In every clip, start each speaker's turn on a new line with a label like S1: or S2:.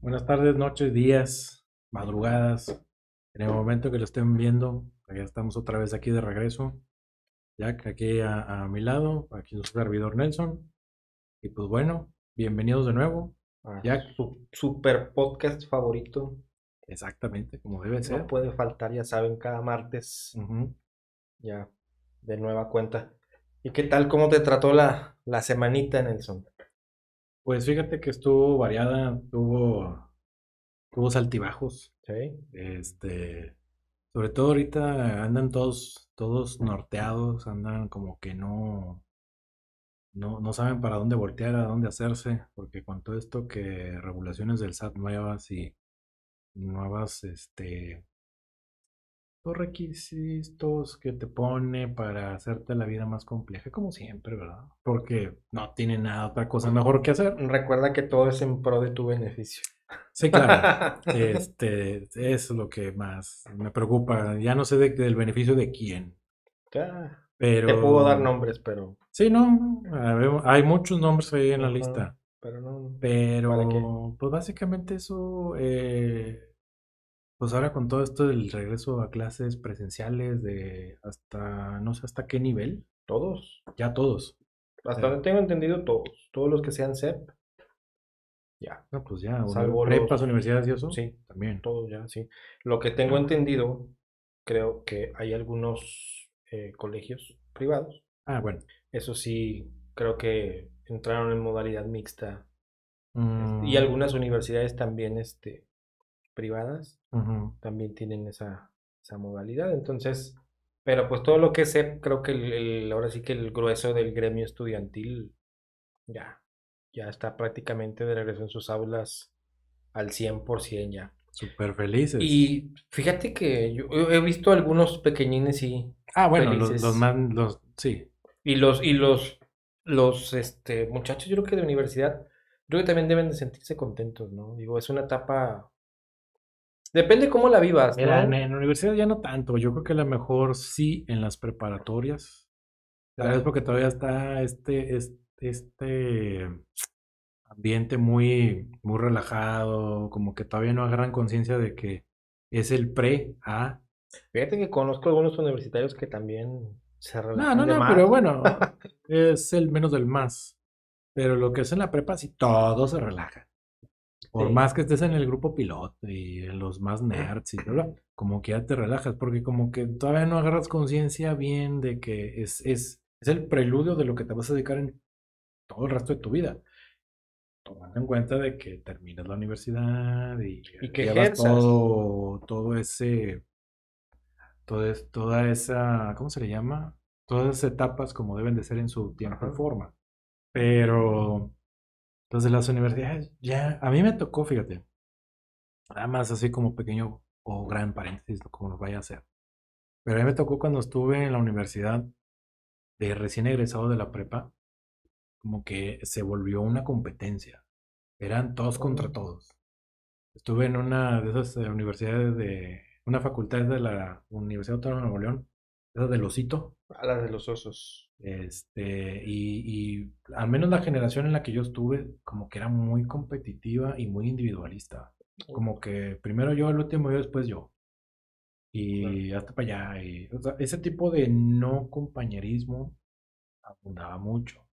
S1: Buenas tardes, noches, días, madrugadas. En el momento que lo estén viendo, ya estamos otra vez aquí de regreso. Jack aquí a, a mi lado, aquí su servidor Nelson. Y pues bueno, bienvenidos de nuevo.
S2: a
S1: Jack.
S2: Su super podcast favorito.
S1: Exactamente, como debe ser.
S2: No puede faltar, ya saben, cada martes. Ya, de nueva cuenta. ¿Y qué tal? ¿Cómo te trató la, la semanita, Nelson?
S1: Pues fíjate que estuvo variada, tuvo, tuvo altibajos.
S2: Sí.
S1: Este, sobre todo ahorita andan todos, todos norteados, andan como que no, no, no saben para dónde voltear, a dónde hacerse, porque con todo esto que regulaciones del SAT nuevas y nuevas, este, los requisitos que te pone para hacerte la vida más compleja, como siempre, ¿verdad? Porque no tiene nada otra cosa mejor que hacer.
S2: Recuerda que todo es en pro de tu beneficio.
S1: Sí, claro. Este, es lo que más me preocupa. Ya no sé de- del beneficio de quién,
S2: Ya,
S1: pero...
S2: Te puedo dar nombres, pero,
S1: Sí, no, hay muchos nombres ahí en la lista,
S2: pero no.
S1: pero pues básicamente eso, eh, pues ahora con todo esto del regreso a clases presenciales de hasta, no sé hasta qué nivel,
S2: Todos.
S1: ya todos.
S2: Hasta donde tengo entendido, todos. Todos los que sean CEP. Ya.
S1: No, pues ya,
S2: Salvo
S1: prepas,
S2: los-
S1: universidades y eso,
S2: Sí,
S1: también.
S2: todos ya, sí. Lo que tengo entendido, creo que hay algunos eh, colegios privados.
S1: Ah, bueno.
S2: Eso sí, creo que entraron en modalidad mixta. este,
S1: Mm,
S2: Y algunas universidades también, este, privadas, también tienen esa, esa modalidad. Entonces, pero pues todo lo que sé, creo que el, el- ahora sí que el grueso del gremio estudiantil ya, ya está prácticamente de regreso en sus aulas al 100% ya.
S1: Súper felices.
S2: Y fíjate que yo he visto algunos pequeñines y,
S1: Ah, bueno, los, los más, los, sí,
S2: y los, y los, los este, muchachos, yo creo que de universidad, creo que también deben de sentirse contentos, ¿no? Digo, es una etapa, depende cómo la vivas, ¿no?
S1: Mira, en, en la universidad ya no tanto, yo creo que a lo mejor sí en las preparatorias, tal vez porque todavía está este, este, este ambiente muy, muy relajado, como que todavía no agarran conciencia de que es el pre a...
S2: Fíjate que conozco algunos universitarios que también se
S1: No,
S2: relajan
S1: no, no,
S2: más.
S1: pero bueno, es el menos del más. Pero lo que es en la prepa, sí, todo se relaja. Por
S2: Sí.
S1: más que estés en el grupo piloto y en los más nerds y bla, bla, como que ya te relajas, porque como que todavía no agarras conciencia bien de que es, es, es el preludio de lo que te vas a dedicar en todo el resto de tu vida. Tomando en cuenta de que terminas la universidad y,
S2: Y que
S1: llevas
S2: ejerzas.
S1: todo, todo ese, todo toda esa, ¿cómo se le llama? Todas esas etapas como deben de ser en su tiempo y forma. Pero los de las universidades, ya, a mí me tocó, fíjate, nada más así como pequeño o gran paréntesis, como nos vaya a hacer. Pero a mí me tocó cuando estuve en la universidad de recién egresado de la prepa, como que se volvió una competencia. Eran todos contra
S2: Oh.
S1: todos. Estuve en una de esas eh, universidades de, una facultad de la Universidad Autónoma de Nuevo León, esa del Osito.
S2: A las de los osos.
S1: Este, y, y al menos la generación en la que yo estuve, como que era muy competitiva y muy individualista. Como que primero yo, el último yo, después yo. Y hasta para allá. Y, o sea, ese tipo de no compañerismo abundaba mucho.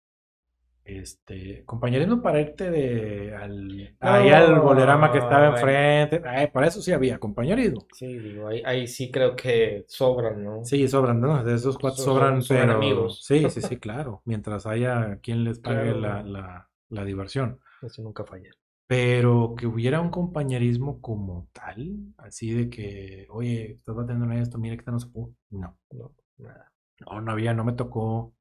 S1: Este, compañerismo para irte de al, ahí al bolerama que estaba
S2: No,
S1: enfrente. Ay, para eso sí había compañerismo.
S2: Sí, digo, ahí, ahí sí creo que sobran, ¿no?
S1: Sí, sobran, ¿no? De esos cuatro
S2: So-
S1: sobran,
S2: sobran
S1: pero
S2: amigos.
S1: sí, sí, sí, claro. Mientras haya quien les pague
S2: Claro.
S1: la, la, la diversión.
S2: Eso nunca falla.
S1: Pero que hubiera un compañerismo como tal, así de que, oye, estás batiendo en esto, mira que no se pudo. No,
S2: No, nada.
S1: no, no había, no me tocó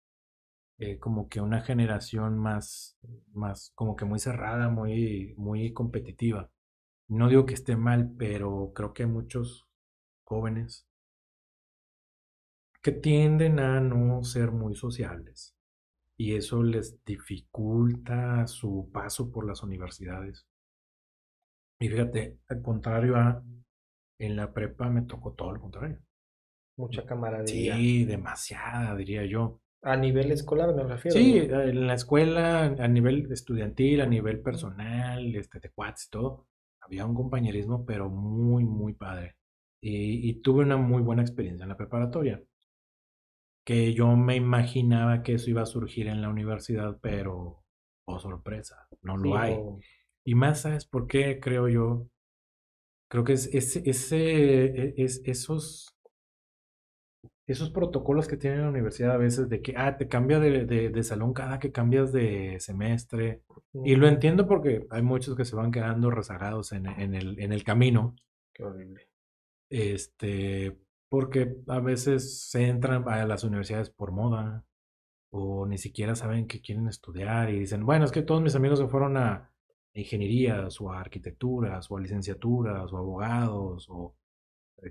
S1: eh, como que una generación más, más, como que muy cerrada, muy, muy competitiva. No digo que esté mal, pero creo que hay muchos jóvenes que tienden a no ser muy sociables y eso les dificulta su paso por las universidades. Y fíjate, al contrario a en la prepa me tocó todo lo contrario.
S2: Mucha camaradería.
S1: Sí, demasiada, diría yo.
S2: A nivel escolar me refiero.
S1: Sí,
S2: ¿no?
S1: en la escuela, a nivel estudiantil, a nivel personal, este, de cuates y todo, había un compañerismo, pero muy, muy padre. Y, y tuve una muy buena experiencia en la preparatoria. Que yo me imaginaba que eso iba a surgir en la universidad, pero, oh sorpresa, no lo hay. Y más, ¿sabes por qué? Creo yo. Creo que es ese, ese, es, esos, esos protocolos que tiene la universidad a veces de que, ah, te cambia de, de, de salón cada que cambias de semestre. Y lo entiendo porque hay muchos que se van quedando rezagados en, en el, en el camino.
S2: Qué horrible.
S1: Este, porque a veces se entran a las universidades por moda o ni siquiera saben qué quieren estudiar y dicen, bueno, es que todos mis amigos se fueron a ingenierías o a arquitecturas o a licenciaturas o abogados o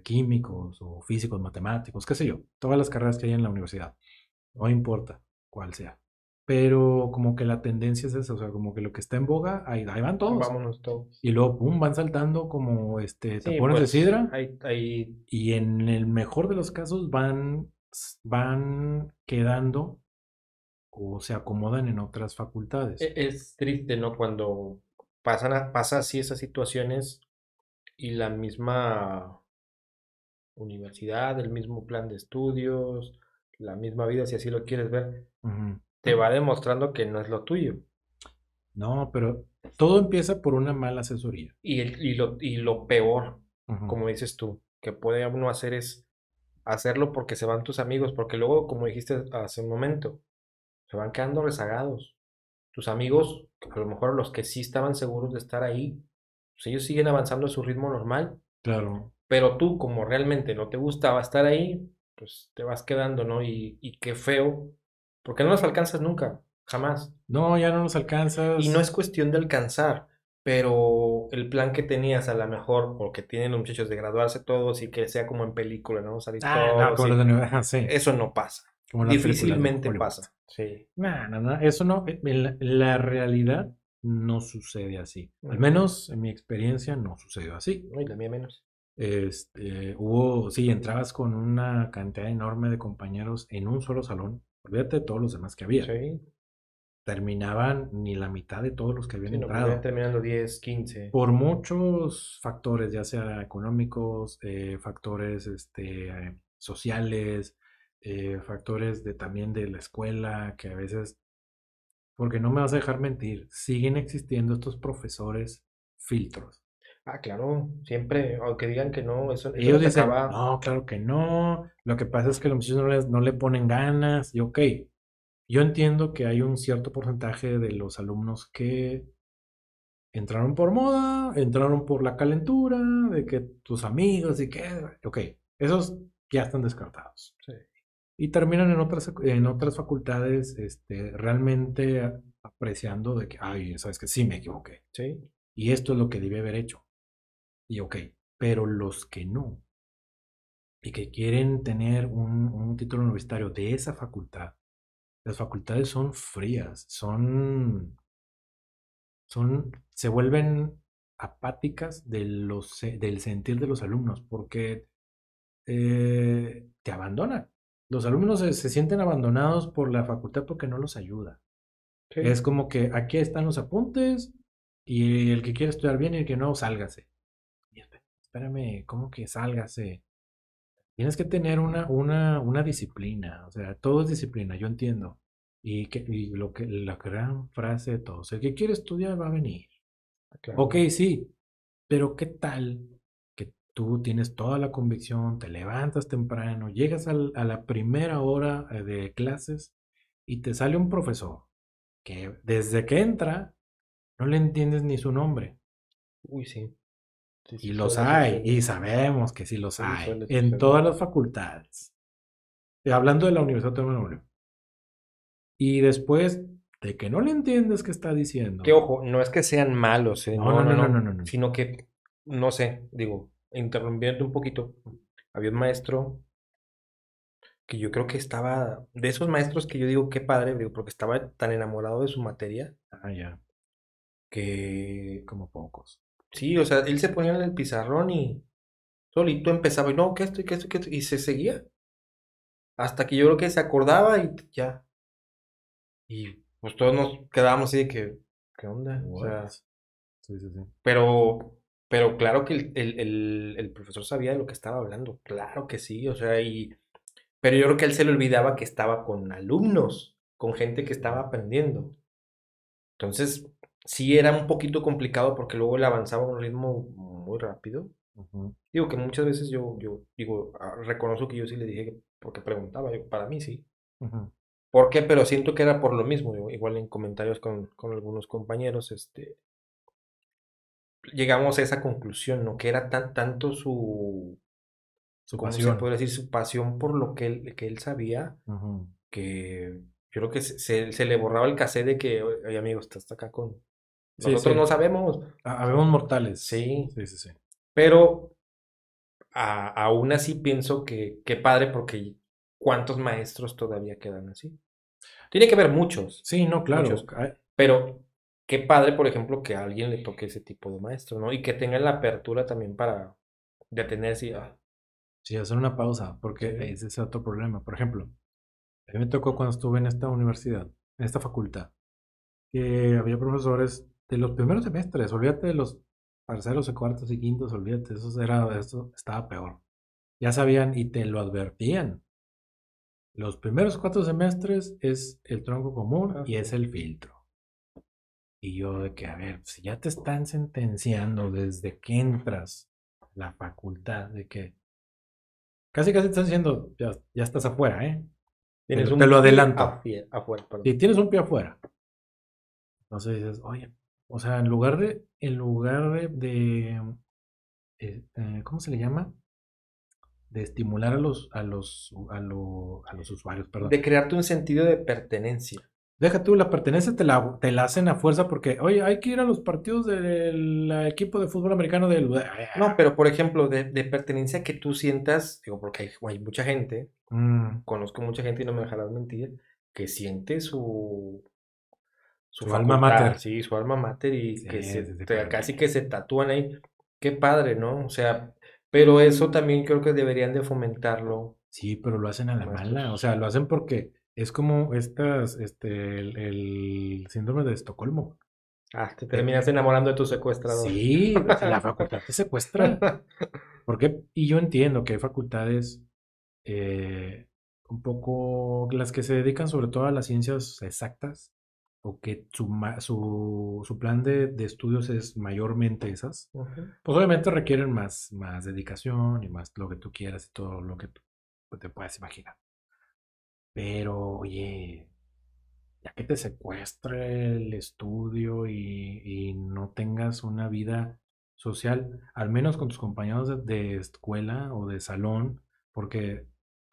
S1: químicos o físicos, matemáticos, qué sé yo, todas las carreras que hay en la universidad, no importa cuál sea. Pero como que la tendencia es esa, o sea, como que lo que está en boga, ahí, ahí van todos.
S2: Vámonos todos.
S1: Y luego, pum, van saltando como este,
S2: Sí,
S1: tapones de
S2: pues,
S1: sidra.
S2: Ahí, ahí,
S1: Y en el mejor de los casos van, van quedando o se acomodan en otras facultades.
S2: e- es triste, ¿no? Cuando pasan a- pasa así esas situaciones y la misma universidad, el mismo plan de estudios, la misma vida, si así lo quieres ver, te va demostrando que no es lo tuyo.
S1: No, pero todo empieza por una mala asesoría.
S2: Y, el- y lo, y lo peor, como dices tú, que puede uno hacer es hacerlo porque se van tus amigos, porque luego, como dijiste hace un momento, se van quedando rezagados. Tus amigos, a lo mejor los que sí estaban seguros de estar ahí, pues ellos siguen avanzando a su ritmo normal,
S1: Claro.
S2: Pero tú, como realmente no te gustaba estar ahí, pues te vas quedando, ¿no? Y, y qué feo, porque no los alcanzas nunca, jamás.
S1: No, ya no nos alcanzas.
S2: Y no es cuestión de alcanzar, pero el plan que tenías a lo mejor, porque tienen los muchachos de graduarse todos y que sea como en película, ¿no? Salir
S1: Ah, no,
S2: todos
S1: como
S2: y-
S1: ajá, sí.
S2: Eso no pasa.
S1: Como
S2: Difícilmente pasa. Sí.
S1: No, no, no, eso no, en la, la realidad no sucede así. Al menos en mi experiencia no sucedió así.
S2: No, y la mía menos.
S1: Este, hubo, sí, entrabas con una cantidad enorme de compañeros en un solo salón. Olvídate de todos los demás que había.
S2: Sí.
S1: Terminaban ni la mitad de todos los que habían
S2: Sí, no, pues,
S1: entrado.
S2: ya terminando 10, 15.
S1: Por muchos factores, ya sea económicos, eh, factores este, eh, sociales, eh, factores de también de la escuela, que a veces, porque no me vas a dejar mentir, siguen existiendo estos profesores filtros.
S2: Ah, claro, siempre, aunque digan que no, eso, eso
S1: Ellos dicen,
S2: acaba.
S1: no, claro que no. Lo que pasa es que los muchachos no, les- no le ponen ganas. Y ok, yo entiendo que hay un cierto porcentaje de los alumnos que entraron por moda, entraron por la calentura, de que tus amigos y que, ok, esos ya están descartados.
S2: Sí.
S1: Y terminan en otras, en otras facultades este, realmente apreciando de que, ay, sabes que sí me equivoqué.
S2: Sí.
S1: Y esto es lo que debí haber hecho. Y ok, pero los que no, y que quieren tener un, un título universitario de esa facultad, las facultades son frías, son, son, se vuelven apáticas de los, del sentir de los alumnos, porque eh, te abandonan. Los alumnos se, se sienten abandonados por la facultad porque no los ayuda.
S2: Sí.
S1: Es como que aquí están los apuntes y el que quiere estudiar bien y el que no, sálgase. Espérame, ¿cómo que sálgase? Tienes que tener una, una, una disciplina, o sea, todo es disciplina, yo entiendo. Y, que, y lo que, la gran frase de todos, el que quiere estudiar va a venir.
S2: Ah, claro.
S1: Ok, sí, pero ¿qué tal que tú tienes toda la convicción, te levantas temprano, llegas al- a la primera hora eh, de clases y te sale un profesor que desde que entra no le entiendes ni su nombre?
S2: Uy, sí.
S1: Y los hay, y sabemos que sí los hay, en todas las facultades. Hablando de la Universidad de Manuel. Y después de que no le entiendes qué está diciendo.
S2: Que ojo, no es que sean malos, ¿eh?
S1: no,
S2: no,
S1: no,
S2: no,
S1: no,
S2: sino que, no sé, digo, interrumpiendo un poquito, había un maestro que yo creo que estaba, de esos maestros que yo digo, qué padre, digo, porque estaba tan enamorado de su materia.
S1: Ah, ya.
S2: Que...
S1: Como pocos
S2: sí, o sea, él se ponía en el pizarrón y solito empezaba, y no, que esto y que esto y que esto, y se seguía. Hasta que yo creo que se acordaba y ya. Y pues todos nos quedábamos así de que, ¿qué onda? O sea?
S1: Sí, sí, sí.
S2: pero Pero claro que el, el- el- el profesor sabía de lo que estaba hablando, claro que sí, o sea, y... Pero yo creo que él se le olvidaba que estaba con alumnos, con gente que estaba aprendiendo. Entonces, sí era un poquito complicado porque luego él avanzaba a un ritmo muy rápido. Digo que muchas veces yo, yo digo, ah, reconozco que yo sí le dije que, porque preguntaba, yo, para mí sí.
S1: Ujú.
S2: ¿Por qué? Pero siento que era por lo mismo, digo, igual en comentarios con, con algunos compañeros, este, llegamos a esa conclusión, ¿no? Que era tan, tanto su,
S1: Su
S2: ¿cómo se
S1: pasión.
S2: puede decir? Su pasión por lo que él, que él sabía, que yo creo que se, se- se le borraba el cassette de que, oye, amigo, estás acá con... Nosotros
S1: sí.
S2: no sabemos,
S1: Ah, Habemos mortales.
S2: Sí.
S1: Sí, sí, sí.
S2: pero a- aún así pienso que qué padre porque ¿cuántos maestros todavía quedan así? Tiene que haber muchos,
S1: Sí, no, claro.
S2: Muchos. Pero qué padre, por ejemplo, que a alguien le toque ese tipo de maestro, ¿no? Y que tenga la apertura también para detenerse y, ah,
S1: Sí, hacer una pausa, porque
S2: Sí.
S1: ese es otro problema. Por ejemplo, a mí me tocó cuando estuve en esta universidad, en esta facultad, que había profesores de los primeros semestres, olvídate de los parceros y cuartos y quintos, olvídate, eso era, eso estaba peor. Ya sabían y te lo advertían. Los primeros cuatro semestres es el tronco común y es el filtro. Y yo de que, a ver, si ya te están sentenciando desde que entras a la facultad, de que casi casi te están diciendo, ya, ya estás afuera, ¿eh?
S2: tienes
S1: Te-
S2: un
S1: te lo
S2: pie
S1: adelanto.
S2: afie- afuera, perdón.
S1: Si tienes un pie afuera. Entonces dices, oye, o sea, en lugar de, en lugar de, de, eh, eh, ¿cómo se le llama? De estimular a los, a los, a lo- a los usuarios, perdón.
S2: De crearte un sentido de pertenencia.
S1: Deja tú, la pertenencia te la, te la hacen a fuerza porque, oye, hay que ir a los partidos del equipo de fútbol americano del...
S2: No, pero por ejemplo, de, de pertenencia que tú sientas, digo, porque hay, hay mucha gente,
S1: Mm,
S2: conozco mucha gente y no me dejarás mentir, que siente su,
S1: Su alma
S2: facultad,
S1: mater.
S2: Sí, su alma mater y
S1: Sí,
S2: que se, te- casi que se tatúan ahí. Qué padre, ¿no? O sea, pero eso también creo que deberían de fomentarlo.
S1: sí, pero lo hacen a la
S2: Maestros.
S1: mala. O sea, lo hacen porque es como estas, este, el, el síndrome de Estocolmo.
S2: Ah, te terminas enamorando de tu secuestrador.
S1: Sí, la facultad te secuestra. Porque, y yo entiendo que hay facultades eh, un poco las que se dedican sobre todo a las ciencias exactas, o que su, su, su plan de, de estudios es mayormente esas, pues obviamente requieren más, más dedicación y más lo que tú quieras y todo lo que tú te puedas imaginar. Pero, oye, ya que te secuestre el estudio y, y no tengas una vida social, al menos con tus compañeros de, de escuela o de salón, porque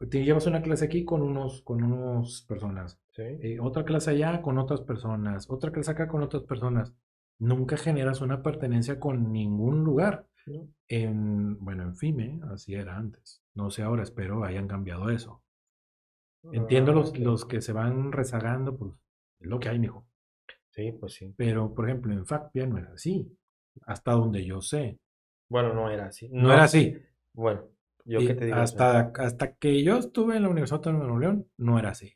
S1: te llevas una clase aquí con unos, con unos personas,
S2: Sí.
S1: eh, otra clase allá con otras personas, otra clase acá con otras personas. Nunca generas una pertenencia con ningún lugar.
S2: ¿no?
S1: En, bueno, en FIME, así era antes. No sé ahora, espero hayan cambiado eso. Entiendo los, los que se van rezagando, pues es lo que hay, mijo.
S2: Sí, pues sí.
S1: Pero, por ejemplo, en FACPIA no era así. Hasta donde yo sé.
S2: Bueno, no era así.
S1: No, era así.
S2: Bueno, yo
S1: Y
S2: qué te digo. o sea,
S1: hasta, hasta que yo estuve en la Universidad Autónoma de Nuevo León, no era así.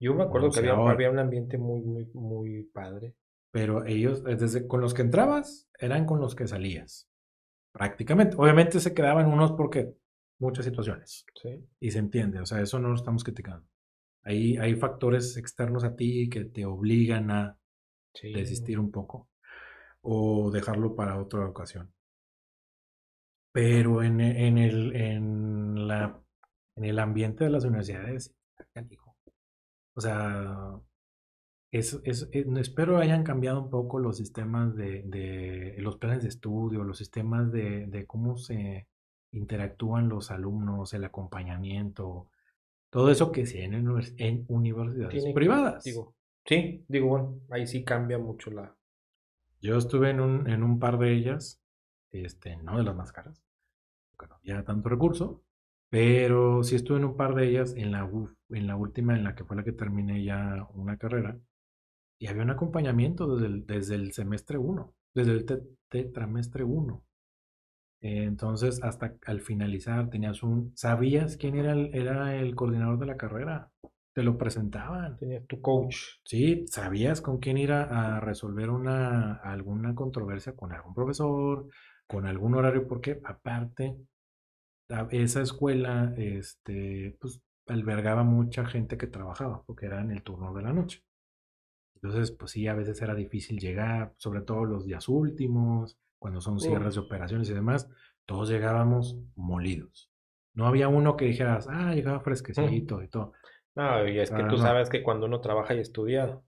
S2: yo me acuerdo que había, había un ambiente muy, muy, muy padre.
S1: Pero ellos, eh, desde con los que entrabas, eran con los que salías. Prácticamente. Obviamente se quedaban unos porque muchas situaciones.
S2: Sí.
S1: Y se entiende, o sea, eso no lo estamos criticando. Ahí hay factores externos a ti que te obligan a
S2: Sí.
S1: desistir un poco o dejarlo para otra ocasión. Pero en, en el, en, la, en el ambiente de las universidades, o sea, es, es- es- espero hayan cambiado un poco los sistemas de, de los planes de estudio, los sistemas de, de cómo se interactúan los alumnos, el acompañamiento, todo eso que se en, en universidades
S2: Tiene-
S1: privadas.
S2: Digo, sí, digo, bueno, ahí sí cambia mucho la.
S1: Yo estuve en un, en un par de ellas, este, no de las más caras, porque no había tanto recurso, pero sí estuve en un par de ellas, en la, uf- en la última, en la que fue la que terminé ya una carrera, y había un acompañamiento desde el, desde el semestre 1, desde el te- tetramestre 1. Entonces, hasta al finalizar, tenías un, ¿sabías quién era el, era el coordinador de la carrera? Te lo presentaban.
S2: Tenías tu coach.
S1: Sí, sabías con quién ir a, a resolver una, alguna controversia con algún profesor con algún horario, porque aparte, esa escuela, este, pues, albergaba mucha gente que trabajaba, porque era en el turno de la noche. Entonces, pues sí, a veces era difícil llegar, sobre todo los días últimos, cuando son cierres de operaciones y demás, todos llegábamos molidos. No había uno que dijeras, ah, llegaba fresquecito y todo.
S2: No, y es que tú sabes que cuando uno trabaja y estudia,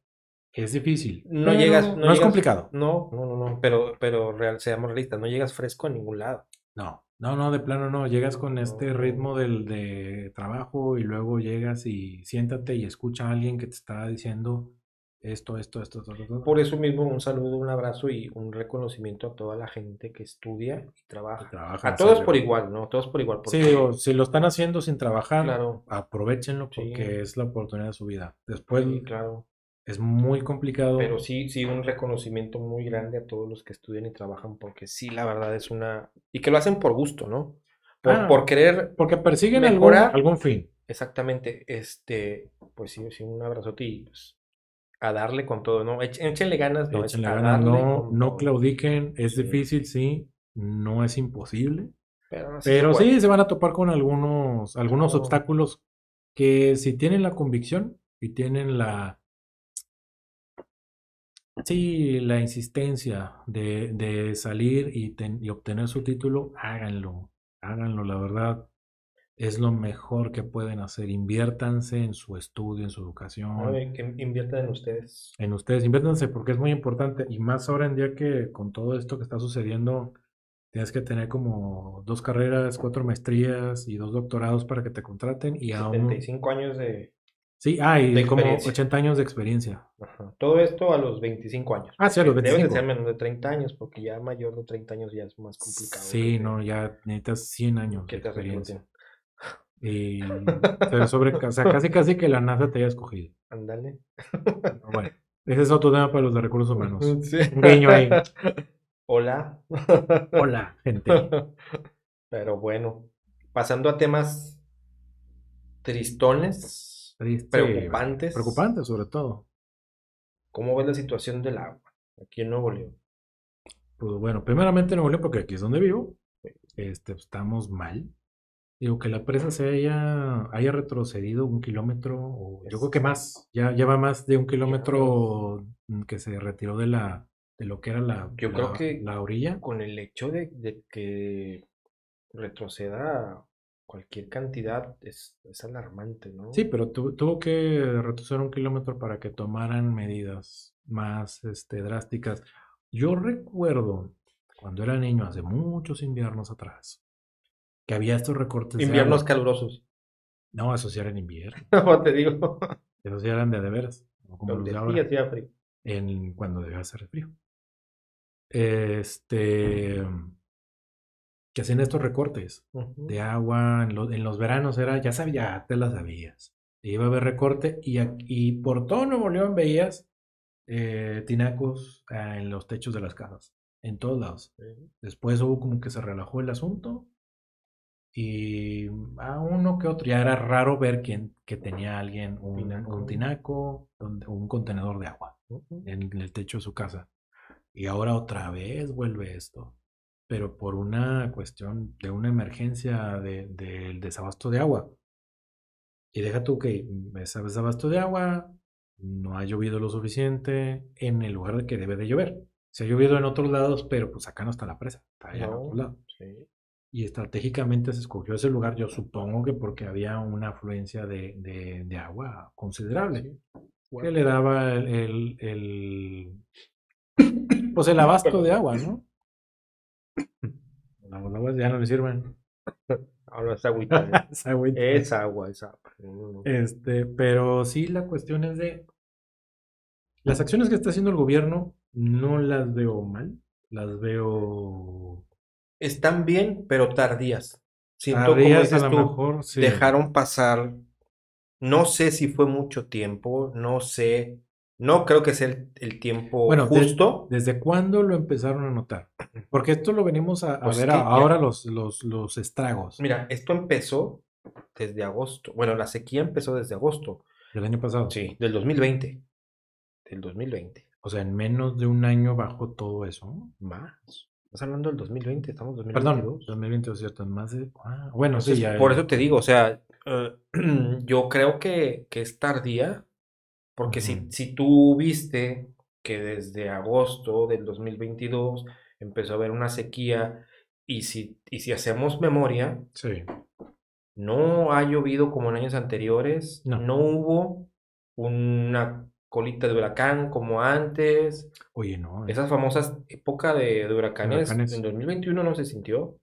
S1: es difícil.
S2: No llegas.
S1: No, es complicado.
S2: No, no, no, no. Pero, pero real, seamos realistas, no llegas fresco a ningún lado.
S1: No, no, no, de plano no. Llegas con este ritmo del, de trabajo y luego llegas y siéntate y escucha a alguien que te está diciendo esto, esto, esto, esto,
S2: Por eso mismo un saludo, un abrazo y un reconocimiento a toda la gente que estudia y trabaja. a todos por igual, ¿no? Todos por igual.
S1: Sí, digo, si lo están haciendo sin trabajar, claro. aprovechenlo porque es la oportunidad de su vida. Después,
S2: claro.
S1: Es muy complicado.
S2: Pero sí, sí, un reconocimiento muy grande a todos los que estudian y trabajan porque sí, la verdad es una... Y que lo hacen por gusto, ¿no? Por, ah, por querer...
S1: Porque persiguen algún, algún fin.
S2: Exactamente, este, pues sí, sí, un abrazote y pues, a darle con todo, ¿no? Échenle ganas,
S1: no, Échenle ganas, no, no claudiquen, es difícil, sí, no es imposible. Pero, sí, se van a topar con algunos, algunos obstáculos que si tienen la convicción y tienen la, sí, la insistencia de, de salir y, y obtener su título, háganlo, háganlo, la verdad es lo mejor que pueden hacer. Inviértanse en su estudio, en su educación.
S2: que inviertan en ustedes.
S1: En ustedes, inviértanse porque es muy importante. Y más ahora en día que con todo esto que está sucediendo, tienes que tener como dos carreras, cuatro maestrías y dos doctorados para que te contraten. Y
S2: 75 años de.
S1: Sí, ah, y como 80 años de experiencia.
S2: Todo esto a los 25 años.
S1: Ah, sí, a los 25.
S2: Debe ser menos de 30 años, porque ya mayor de 30 años ya es más complicado.
S1: Sí, no, ya necesitas 100 años de experiencia. Y sobre, o sea, casi casi que la NASA te haya escogido.
S2: Ándale.
S1: Bueno, ese es otro tema para los de recursos humanos. Un guiño ahí.
S2: Hola.
S1: Hola, gente.
S2: Pero bueno, pasando a temas tristones, preocupantes.
S1: Preocupantes, sobre todo.
S2: ¿Cómo ves la situación del agua aquí en Nuevo León?
S1: Pues bueno, primeramente en Nuevo León, porque aquí es donde vivo, este, estamos mal. Digo, que la presa se haya, haya retrocedido un kilómetro, o yo creo que más, ya lleva más de un kilómetro mm, que se retiró de la de lo que era la,
S2: yo creo que
S1: la orilla.
S2: Con el hecho de, de que retroceda cualquier cantidad es, es alarmante, ¿no?
S1: Sí, pero tuvo que retroceder un kilómetro para que tomaran medidas más este, drásticas. Yo recuerdo cuando era niño, hace muchos inviernos atrás, que había estos recortes.
S2: Inviernos calurosos.
S1: No, esos sí eran invierno.
S2: No, te digo.
S1: Esos sí eran de de veras.
S2: Como hacía frío.
S1: En, cuando debía hacer frío. Este. Que hacían estos recortes de agua. En, los veranos era, ya sabía, te las sabías. Iba a haber recorte y, y por todo Nuevo León veías eh, tinacos ah, en los techos de las casas. En todos lados. Después hubo como que se relajó el asunto y a uno que otro, ya era raro ver quién, que tenía alguien un tinaco, un, un contenedor de agua en el techo de su casa. Y ahora otra vez vuelve esto, pero por una cuestión de una emergencia del de, desabasto de agua. Y deja tú que ese desabasto de agua no ha llovido lo suficiente en el lugar que debe de llover. Se ha llovido en otros lados, pero pues acá no está la presa, está allá en otro lado. Sí y estratégicamente se escogió ese lugar, yo supongo que porque había una afluencia de, de, agua considerable, que le daba el, el, pues el abasto de agua, ¿no? Las aguas ya no le sirven.
S2: Ahora es agüita.
S1: es, agüita.
S2: es agua, es agua.
S1: Este, pero sí la cuestión es de las acciones que está haciendo el gobierno no las veo mal, las veo
S2: están bien, pero tardías. Siento tardías como a lo mejor, dejaron pasar, no sé si fue mucho tiempo, no sé, no creo que sea el, tiempo bueno, justo.
S1: ¿Desde cuándo lo empezaron a notar? Porque esto lo venimos a, pues ver ahora los, los, los estragos.
S2: Mira, esto empezó desde agosto. Bueno, la sequía empezó desde agosto.
S1: ¿Del año pasado?
S2: Sí, del 2020. Del 2020.
S1: O sea, en menos de un año bajó todo eso.
S2: Más. Estás hablando del 2020, estamos en
S1: Perdón,
S2: 2022.
S1: 2022, cierto, más de... Ah, bueno,
S2: Entonces,
S1: sí, ya.
S2: por eso te digo, o sea, eh, yo creo que, que es tardía, porque si,
S1: Ujú.
S2: si tú viste que desde agosto del 2022 empezó a haber una sequía, y si, y si hacemos memoria,
S1: Sí,
S2: no ha llovido como en años anteriores,
S1: No.
S2: no hubo una colita de huracán como antes,
S1: oye, no. eh.
S2: esas famosas época de, de huracanes,
S1: Huracanes.
S2: en 2021 no se sintió,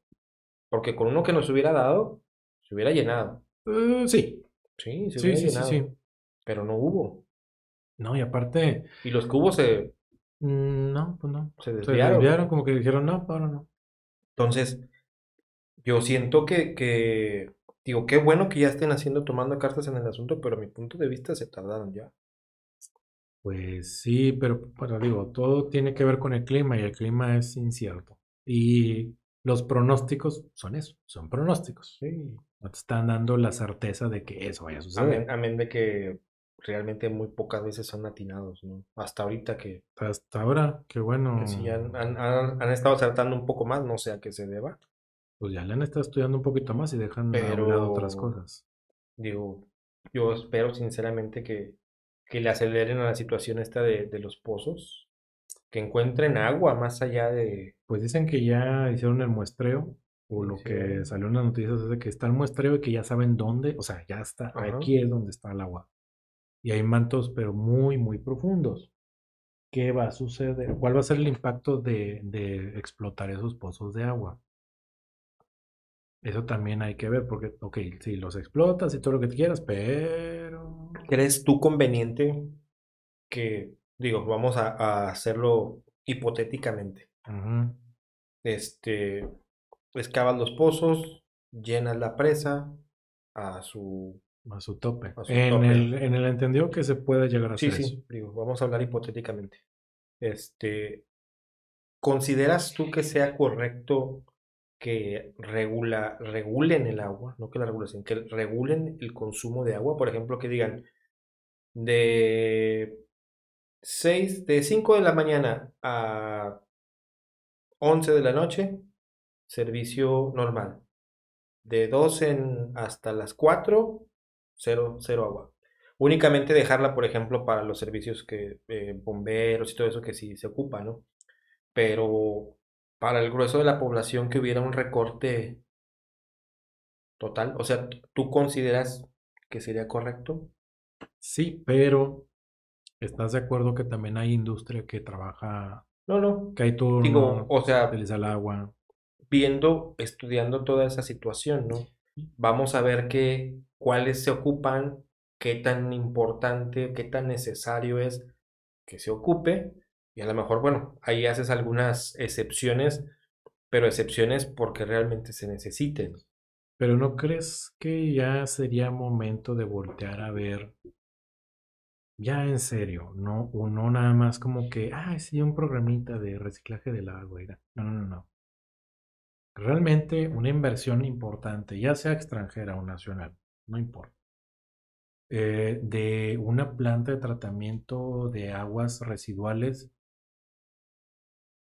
S2: porque con uno que nos hubiera dado, se hubiera llenado.
S1: Eh, sí,
S2: Sí, se
S1: sí,
S2: hubiera
S1: sí, sí,
S2: llenado,
S1: sí.
S2: pero no hubo.
S1: No, y aparte,
S2: Y los hubo se,
S1: mm, no, pues no.
S2: se
S1: Se
S2: desviaron.
S1: desviaron, como que dijeron, no, ahora no.
S2: Entonces, yo siento que, que, digo, qué bueno que ya estén haciendo, tomando cartas en el asunto, pero a mi punto de vista se tardaron ya.
S1: Pues sí, pero, pero digo, todo tiene que ver con el clima y el clima es incierto. Y los pronósticos son eso, son pronósticos.
S2: Sí.
S1: No te están dando la certeza de que eso vaya a suceder.
S2: Amén, amén de que realmente muy pocas veces son atinados, ¿no? Hasta ahorita que,
S1: Hasta ahora, qué bueno.
S2: que sí han, han- han- han estado acertando un poco más, no sé a qué se deba.
S1: Pues ya le han estado estudiando un poquito más y dejan un lado otras
S2: Pero-
S1: cosas.
S2: Digo, yo espero sinceramente que, que le aceleren a la situación esta de, de los pozos, que encuentren agua más allá de...
S1: Pues dicen que ya hicieron el muestreo, o lo que salió en las noticias es de que está el muestreo y que ya saben dónde, o sea, ya está,
S2: Ajá.
S1: aquí es donde está el agua. Y hay mantos, pero muy, muy profundos. ¿Qué va a suceder? ¿Cuál va a ser el impacto de, de explotar esos pozos de agua? Eso también hay que ver, porque, ok, sí, los explotas y todo lo que quieras, pero...
S2: ¿Crees tú conveniente que, digo, vamos a, a hacerlo hipotéticamente? Este, excavas los pozos, llenas la presa a su...
S1: A su tope.
S2: A su
S1: en,
S2: tope.
S1: El, en el entendido que se puede llegar a
S2: Sí,
S1: hacer
S2: sí,
S1: eso.
S2: digo, vamos a hablar hipotéticamente. Este, ¿consideras tú que sea correcto que regula, regulen el agua, no que la regulación, que regulen el consumo de agua? Por ejemplo, que digan de 6, de 5 de la mañana a 11 de la noche, servicio normal. De 12 en- hasta las 4, cero, cero agua. Únicamente dejarla, por ejemplo, para los servicios que eh, bomberos y todo eso que sí se ocupa, ¿no? Pero para el grueso de la población que hubiera un recorte total, o sea, ¿tú consideras que sería correcto?
S1: Sí, pero ¿estás de acuerdo que también hay industria que trabaja,
S2: No, no.
S1: que hay turno,
S2: Digo, o sea,
S1: utiliza el agua?
S2: viendo, estudiando toda esa situación, ¿no? Vamos a ver qué, cuáles se ocupan, qué tan importante, qué tan necesario es que se ocupe. Y a lo mejor, bueno, ahí haces algunas excepciones, pero excepciones porque realmente se necesiten.
S1: Pero ¿no crees que ya sería momento de voltear a ver, ya en serio, no, o no nada más como que, ah, sí, un programita de reciclaje del agua. y da-". No, no, no, no. Realmente una inversión importante, ya sea extranjera o nacional, no importa. eh, de una planta de tratamiento de aguas residuales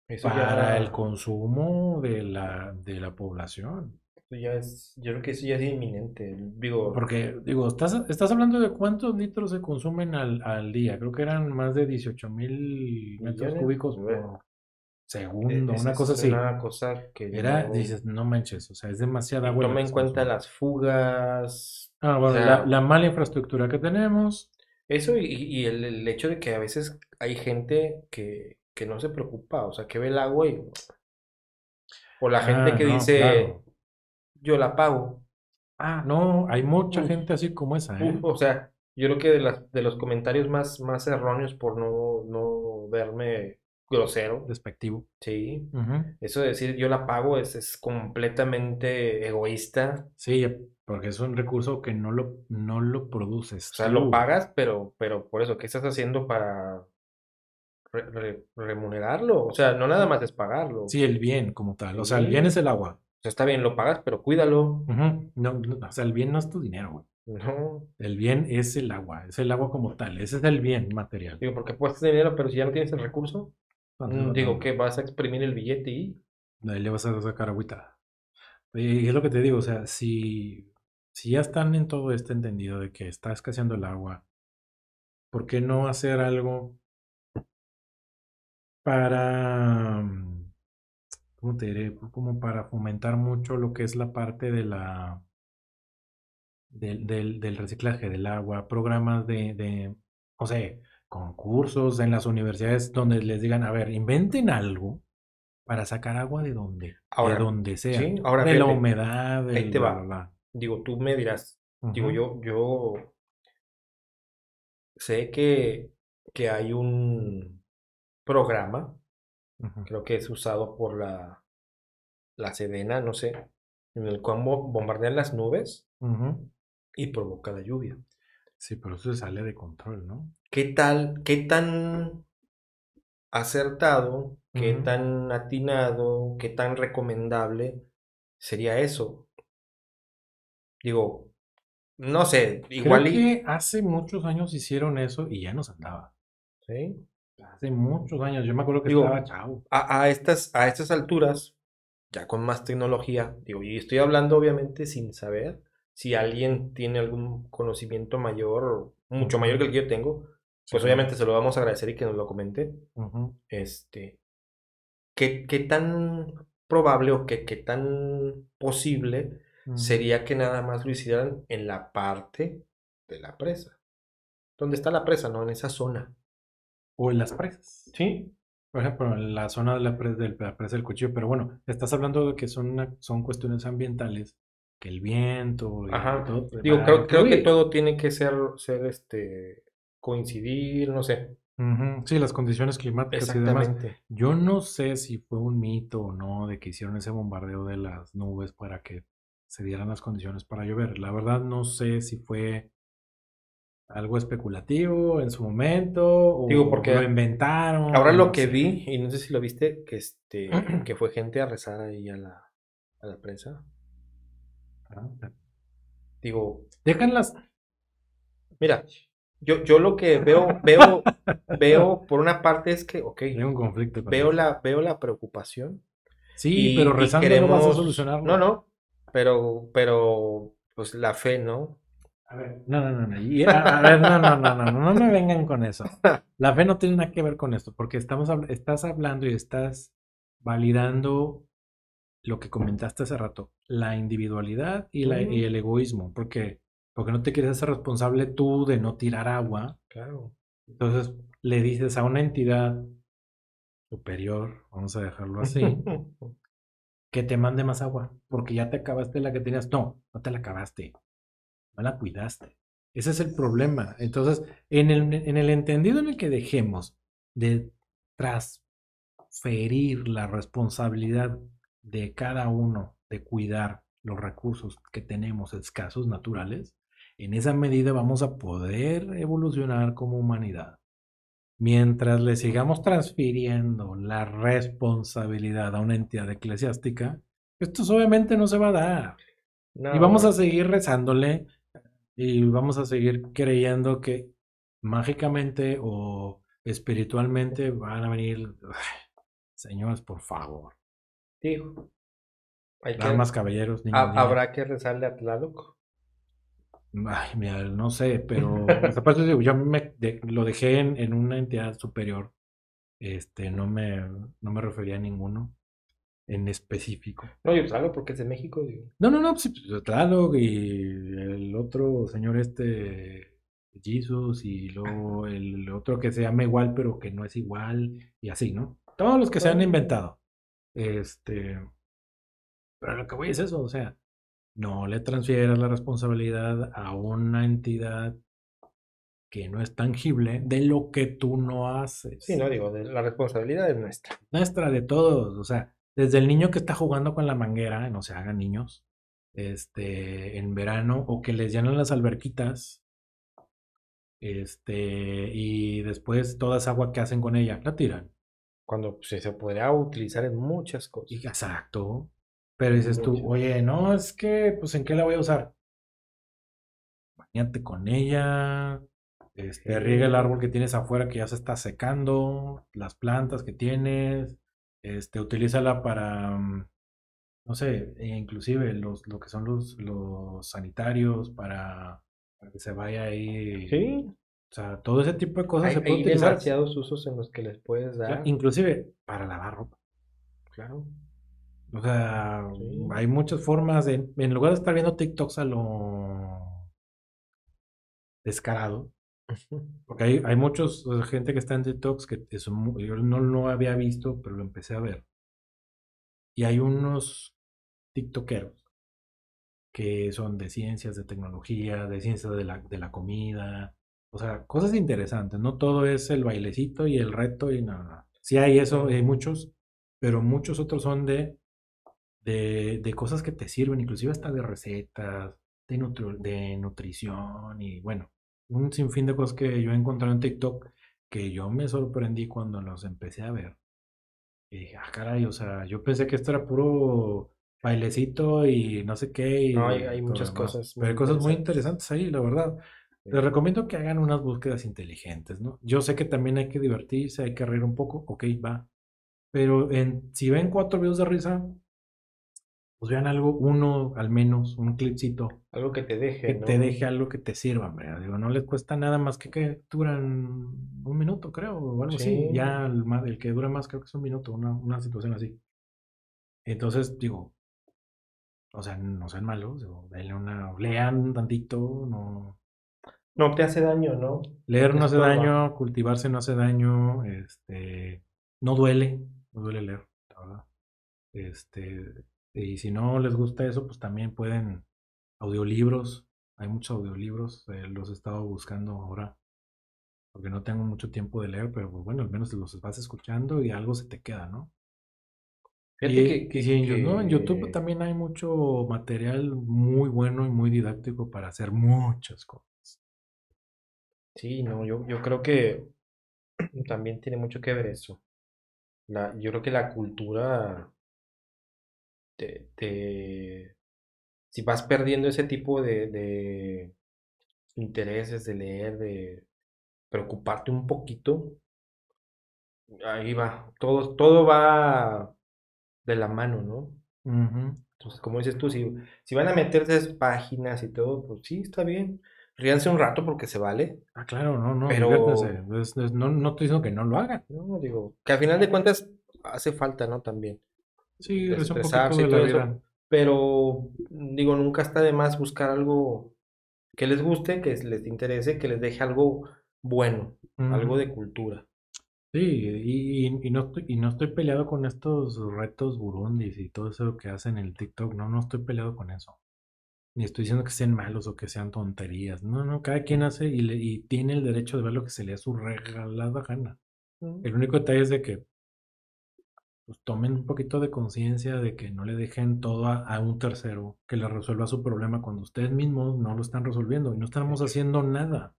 S2: Eso
S1: para
S2: ya,
S1: el consumo de la, de la población.
S2: eso ya es, yo creo que eso ya es inminente. Digo,
S1: Porque, digo, estás, estás hablando de cuántos litros se consumen al, al día. Creo que eran más de 18 mil metros cúbicos por segundo,
S2: es-
S1: una cosa así.
S2: una cosa que
S1: Era, dices, no manches, o sea, es demasiada agua.
S2: toma en cuenta las fugas,
S1: Ah,
S2: o
S1: bueno,
S2: sea,
S1: la, la mala infraestructura que tenemos.
S2: Eso y, y el, el hecho de que a veces hay gente que, que no se preocupa, o sea, que ve el agua y... O la gente
S1: Ah,
S2: que
S1: no,
S2: dice,
S1: claro.
S2: yo la pago.
S1: Ah, no, hay mucha gente así como esa, ¿eh?
S2: O sea, yo creo que de, las, de los comentarios más, más erróneos por no, no verme grosero,
S1: Despectivo.
S2: sí, eso de decir yo la pago es, es completamente egoísta.
S1: Sí, porque es un recurso que no lo, no lo produces
S2: O sea, lo pagas, pero, pero por eso, ¿qué estás haciendo para re- re- remunerarlo? O sea, no nada más es pagarlo.
S1: Sí, el bien como tal. O sea, el bien es el agua.
S2: O sea, está bien, lo pagas, pero cuídalo.
S1: No, no, o sea, el bien no es tu dinero, güey.
S2: No,
S1: El bien es el agua, es el agua como tal, ese es el bien material.
S2: digo, porque puedes tener dinero, pero si ya no tienes el recurso, Mm, digo que vas a exprimir el billete y
S1: ahí le vas a sacar agüita. Y es lo que te digo, o sea, si, si ya están en todo este entendido de que está escaseando el agua, ¿por qué no hacer algo para, mm, ¿cómo te diré? Como para fomentar mucho lo que es la parte de la, del, del, del reciclaje del agua, programas de, de, no sé, concursos en las universidades donde les digan, a ver, inventen algo para sacar agua de donde,
S2: Ahora,
S1: de donde sea,
S2: sí, ahora
S1: de la humedad,
S2: ahí te va.
S1: bla, bla.
S2: Digo, tú me dirás, digo, yo, yo sé que, que hay un programa, creo que es usado por la, la Sedena, no sé, en el cual bo- bombardean las nubes y provoca la lluvia.
S1: Sí, pero eso se sale de control, ¿no?
S2: ¿Qué tal, qué tan acertado, qué tan atinado, qué tan recomendable sería eso? Digo, no sé,
S1: Creo
S2: igual y...
S1: que hace muchos años hicieron eso y ya nos andaba.
S2: ¿sí?
S1: Hace muchos años, yo me acuerdo que
S2: Digo,
S1: estaba chavo.
S2: a, a estas, a estas alturas, ya con más tecnología, digo, y estoy hablando obviamente sin saber si alguien tiene algún conocimiento mayor, mucho mayor que el que yo tengo, pues obviamente se lo vamos a agradecer y que nos lo comente. Este, ¿qué, qué tan probable o qué, qué tan posible sería que nada más lo hicieran en la parte de la presa? ¿Dónde está la presa, no? En esa zona.
S1: O en las presas.
S2: Sí,
S1: Por ejemplo, en la zona de la presa del, la presa del cuchillo. Pero bueno, estás hablando de que son, una- son cuestiones ambientales, que el viento y
S2: Ajá.
S1: todo
S2: Digo, creo, creo que todo tiene que ser, ser este, coincidir, no sé.
S1: Ujú, Sí, las condiciones climáticas y demás. Yo no sé si fue un mito o no de que hicieron ese bombardeo de las nubes para que se dieran las condiciones para llover. La verdad no sé si fue algo especulativo en su momento
S2: Digo,
S1: o
S2: porque
S1: lo inventaron,
S2: ahora lo
S1: no
S2: que
S1: sé.
S2: vi, y no sé si lo viste, que este, que fue gente a rezar ahí a la, a la prensa. Digo,
S1: Déjanlas.
S2: mira, yo, yo lo que veo, veo, veo por una parte es que, ok,
S1: Hay un conflicto con
S2: veo
S1: eso.
S2: la, veo la preocupación
S1: Sí,
S2: y,
S1: pero rezando no vas a
S2: queremos,
S1: solucionarlo.
S2: no, no, pero, pero, pues la fe, ¿no?
S1: A ver, no, no, no, no. y- a, a ver, no, no, no, no, no, no me vengan con eso. La fe no tiene nada que ver con esto, porque estamos, estás hablando y estás validando lo que comentaste hace rato, la individualidad y, la, y el egoísmo, porque, porque no te quieres hacer responsable tú de no tirar agua.
S2: Claro.
S1: Entonces le dices a una entidad superior, vamos a dejarlo así, que te mande más agua, porque ya te acabaste la que tenías. No, no te la acabaste, no la cuidaste. Ese es el problema. Entonces, en el, en el entendido en el que dejemos de transferir la responsabilidad de cada uno de cuidar los recursos que tenemos escasos naturales, en esa medida vamos a poder evolucionar como humanidad. Mientras le sigamos transfiriendo la responsabilidad a una entidad eclesiástica, esto obviamente no se va a dar. Y vamos a seguir rezándole y vamos a seguir creyendo que mágicamente o espiritualmente van a venir. Señores, por favor.
S2: Digo, hay que,
S1: Damas, caballeros,
S2: habrá que rezarle a Tlaloc.
S1: Ay, mira, no sé, pero digo, yo me de- lo dejé en, en una entidad superior. Este, no me, no me refería a ninguno en específico.
S2: No, yo Tlaloc porque es de México, digo.
S1: No, no, no, pues, pues, Tlaloc y el otro señor este, Jesus, y luego el otro que se llama igual, pero que no es igual, y así, ¿no? Todos los que se han inventado. Este, pero lo que voy es eso, o sea, no le transfieras la responsabilidad a una entidad que no es tangible de lo que tú no haces.
S2: Sí, no, digo, de- la responsabilidad es nuestra.
S1: nuestra, de todos, o sea, desde el niño que está jugando con la manguera, no se hagan niños, este, en verano, o que les llenan las alberquitas, este, y después toda esa agua que hacen con ella, la tiran.
S2: Cuando pues, se podría utilizar en muchas cosas.
S1: Exacto. Pero dices tú, oye, no, es que, pues, ¿en qué la voy a usar? Bañate con ella, este, riega el árbol que tienes afuera que ya se está secando, las plantas que tienes, Este, utilízala para, mm, no sé, e inclusive los, lo que son los, los sanitarios, para, para que se vaya ahí.
S2: Sí.
S1: O sea, todo ese tipo de cosas
S2: Hay,
S1: se puede
S2: hay
S1: utilizar.
S2: demasiados usos en los que les puedes dar.
S1: Inclusive para lavar ropa.
S2: Claro.
S1: O sea,
S2: Sí.
S1: hay muchas formas de, en lugar de estar viendo TikToks a lo descarado, porque hay, hay muchos, o sea, gente que está en TikToks que es yo no lo había visto, pero lo empecé a ver. Y hay unos TikTokeros que son de ciencias, de tecnología, de ciencias de la, de la comida, o sea, cosas interesantes. No todo es el bailecito y el reto y nada. Sí hay eso, hay muchos, pero muchos otros son de, de, de cosas que te sirven, inclusive hasta de recetas, de, nutri- de nutrición y bueno, un sinfín de cosas que yo he encontrado en TikTok que yo me sorprendí cuando los empecé a ver. Y dije, ah, caray, o sea, yo pensé que esto era puro bailecito y no sé qué. y
S2: No, hay- muchas cosas
S1: Pero hay cosas muy
S2: interesantes
S1: ahí, la verdad. Les recomiendo que hagan unas búsquedas inteligentes, ¿no? Yo sé que también hay que divertirse, hay que reír un poco, ok, va. Pero en, si ven cuatro videos de risa, pues vean algo, uno al menos, un clipcito,
S2: Algo que te deje,
S1: que
S2: ¿no?
S1: te deje algo que te sirva, hombre. Digo, no les cuesta nada más que que duran un minuto, creo, o algo así.
S2: Sí.
S1: Ya el, el que dura más creo que es un minuto, una, una situación así. Entonces, digo, o sea, no sean malos, digo, denle una, lean tantito, no,
S2: No te hace daño, ¿no?
S1: Leer no hace
S2: Estorba.
S1: daño, cultivarse no hace daño, este, no duele, no duele leer, la verdad. Este, y si no les gusta eso, pues también pueden audiolibros, hay muchos audiolibros, eh, los he estado buscando ahora, porque no tengo mucho tiempo de leer, pero pues, bueno, al menos los vas escuchando y algo se te queda, ¿no?
S2: Fíjate
S1: Y,
S2: que, que-
S1: y en, no, en YouTube también hay mucho material muy bueno y muy didáctico para hacer muchas cosas.
S2: Sí, no, yo, yo creo que también tiene mucho que ver eso. La, yo creo que la cultura te, te- si vas perdiendo ese tipo de, de intereses de leer, de preocuparte un poquito, ahí va, todo, todo va de la mano, ¿no? Entonces, como dices tú, si, si van a meterse páginas y todo, pues sí, está bien. Ríanse un rato porque se vale.
S1: Ah, claro, no, no,
S2: Pero-
S1: diviértanse. Es- es- no, no estoy diciendo que no lo hagan.
S2: No, digo, que al final de cuentas hace falta, ¿no? También.
S1: Sí, es un poquito de
S2: eso. Pero, digo, nunca está de más buscar algo que les guste, que les interese, que les deje algo bueno, algo de cultura.
S1: Sí, y, y- y no estoy, y no estoy peleado con estos retos burundis y todo eso que hacen en el TikTok. No, no estoy peleado con eso. Ni estoy diciendo que sean malos o que sean tonterías. No, no, cada quien hace y, le- y tiene el derecho de ver lo que se le da su regalada gana. El único detalle es de que pues, tomen un poquito de conciencia de que no le dejen todo a, a un tercero que le resuelva su problema cuando ustedes mismos no lo están resolviendo y no estamos haciendo nada.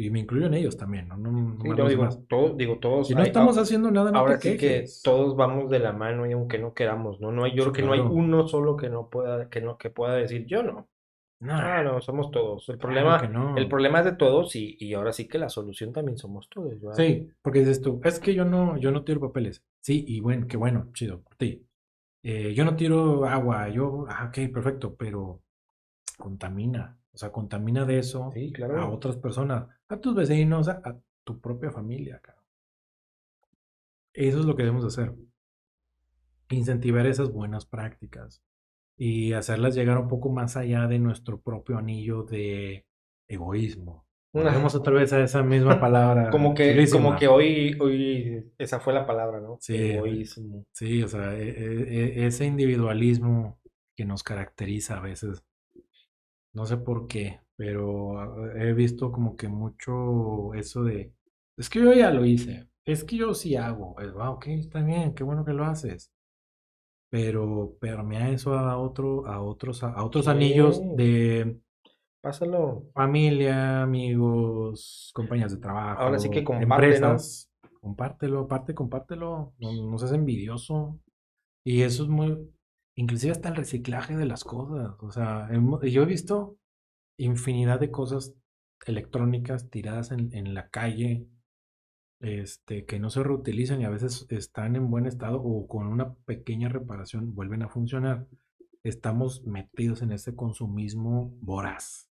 S1: Y me incluyo en ellos también, ¿no? No,
S2: Sí, digo,
S1: demás.
S2: todo- digo, todos.
S1: Si no
S2: hay-
S1: estamos
S2: ah,
S1: haciendo nada,
S2: ahora sí que todos vamos de la mano y aunque no queramos, ¿no? No hay, yo creo que no hay uno solo que no pueda, que no, que pueda decir yo no.
S1: No,
S2: Ah, no, somos todos. El problema,
S1: no.
S2: el problema es de todos y, y ahora sí que la solución también somos todos. ¿verdad?
S1: Sí, porque dices tú, es que yo no, yo no tiro papeles. Sí, y bueno, qué bueno, chido por ti. Eh, yo no tiro agua, yo, ah, ok, perfecto, pero contamina, o sea, contamina de eso
S2: Sí,
S1: a otras personas, a tus vecinos, a, a tu propia familia, cabrón. Eso es lo que debemos hacer. Incentivar esas buenas prácticas y hacerlas llegar un poco más allá de nuestro propio anillo de egoísmo. Volvemos otra vez a esa misma palabra.
S2: Como que,
S1: chulísima.
S2: como que hoy, hoy esa fue la palabra, ¿no?
S1: Sí,
S2: Egoísmo.
S1: Sí, o sea, e- e- e- ese individualismo que nos caracteriza a veces, no sé por qué, pero ah, he visto como que mucho eso de, es que yo ya lo hice, es que yo sí hago, es, "Ah, ok, está bien, qué bueno que lo haces, pero permea eso a otro, a otros, a otros anillos de
S2: Pásalo.
S1: familia, amigos, compañías de trabajo,
S2: Ahora sí que
S1: empresas. Compártelo, aparte, compártelo. No, no seas envidioso. Y eso es muy, inclusive hasta el reciclaje de las cosas. O sea, yo he visto infinidad de cosas electrónicas tiradas en, en la calle este, que no se reutilizan y a veces están en buen estado o con una pequeña reparación vuelven a funcionar, estamos metidos en ese consumismo voraz.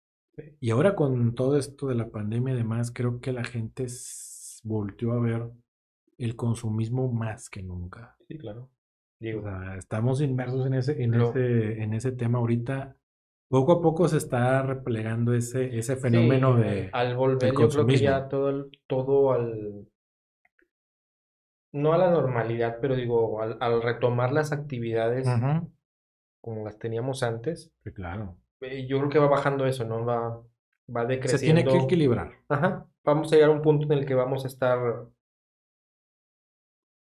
S1: Y ahora con todo esto de la pandemia y demás, creo que la gente volteó a ver el consumismo más que nunca.
S2: Sí, claro.
S1: Estamos inmersos en ese, en, ese, en ese tema ahorita. Poco a poco se está replegando ese, ese fenómeno de.
S2: Al volver, yo creo que ya todo, todo al. No a la normalidad, pero digo, al, retomar las actividades como las teníamos antes.
S1: Sí, claro.
S2: Eh, yo creo que va bajando eso, ¿no? Va, va decreciendo.
S1: Se tiene que equilibrar.
S2: Ajá. Vamos a llegar a un punto en el que vamos a estar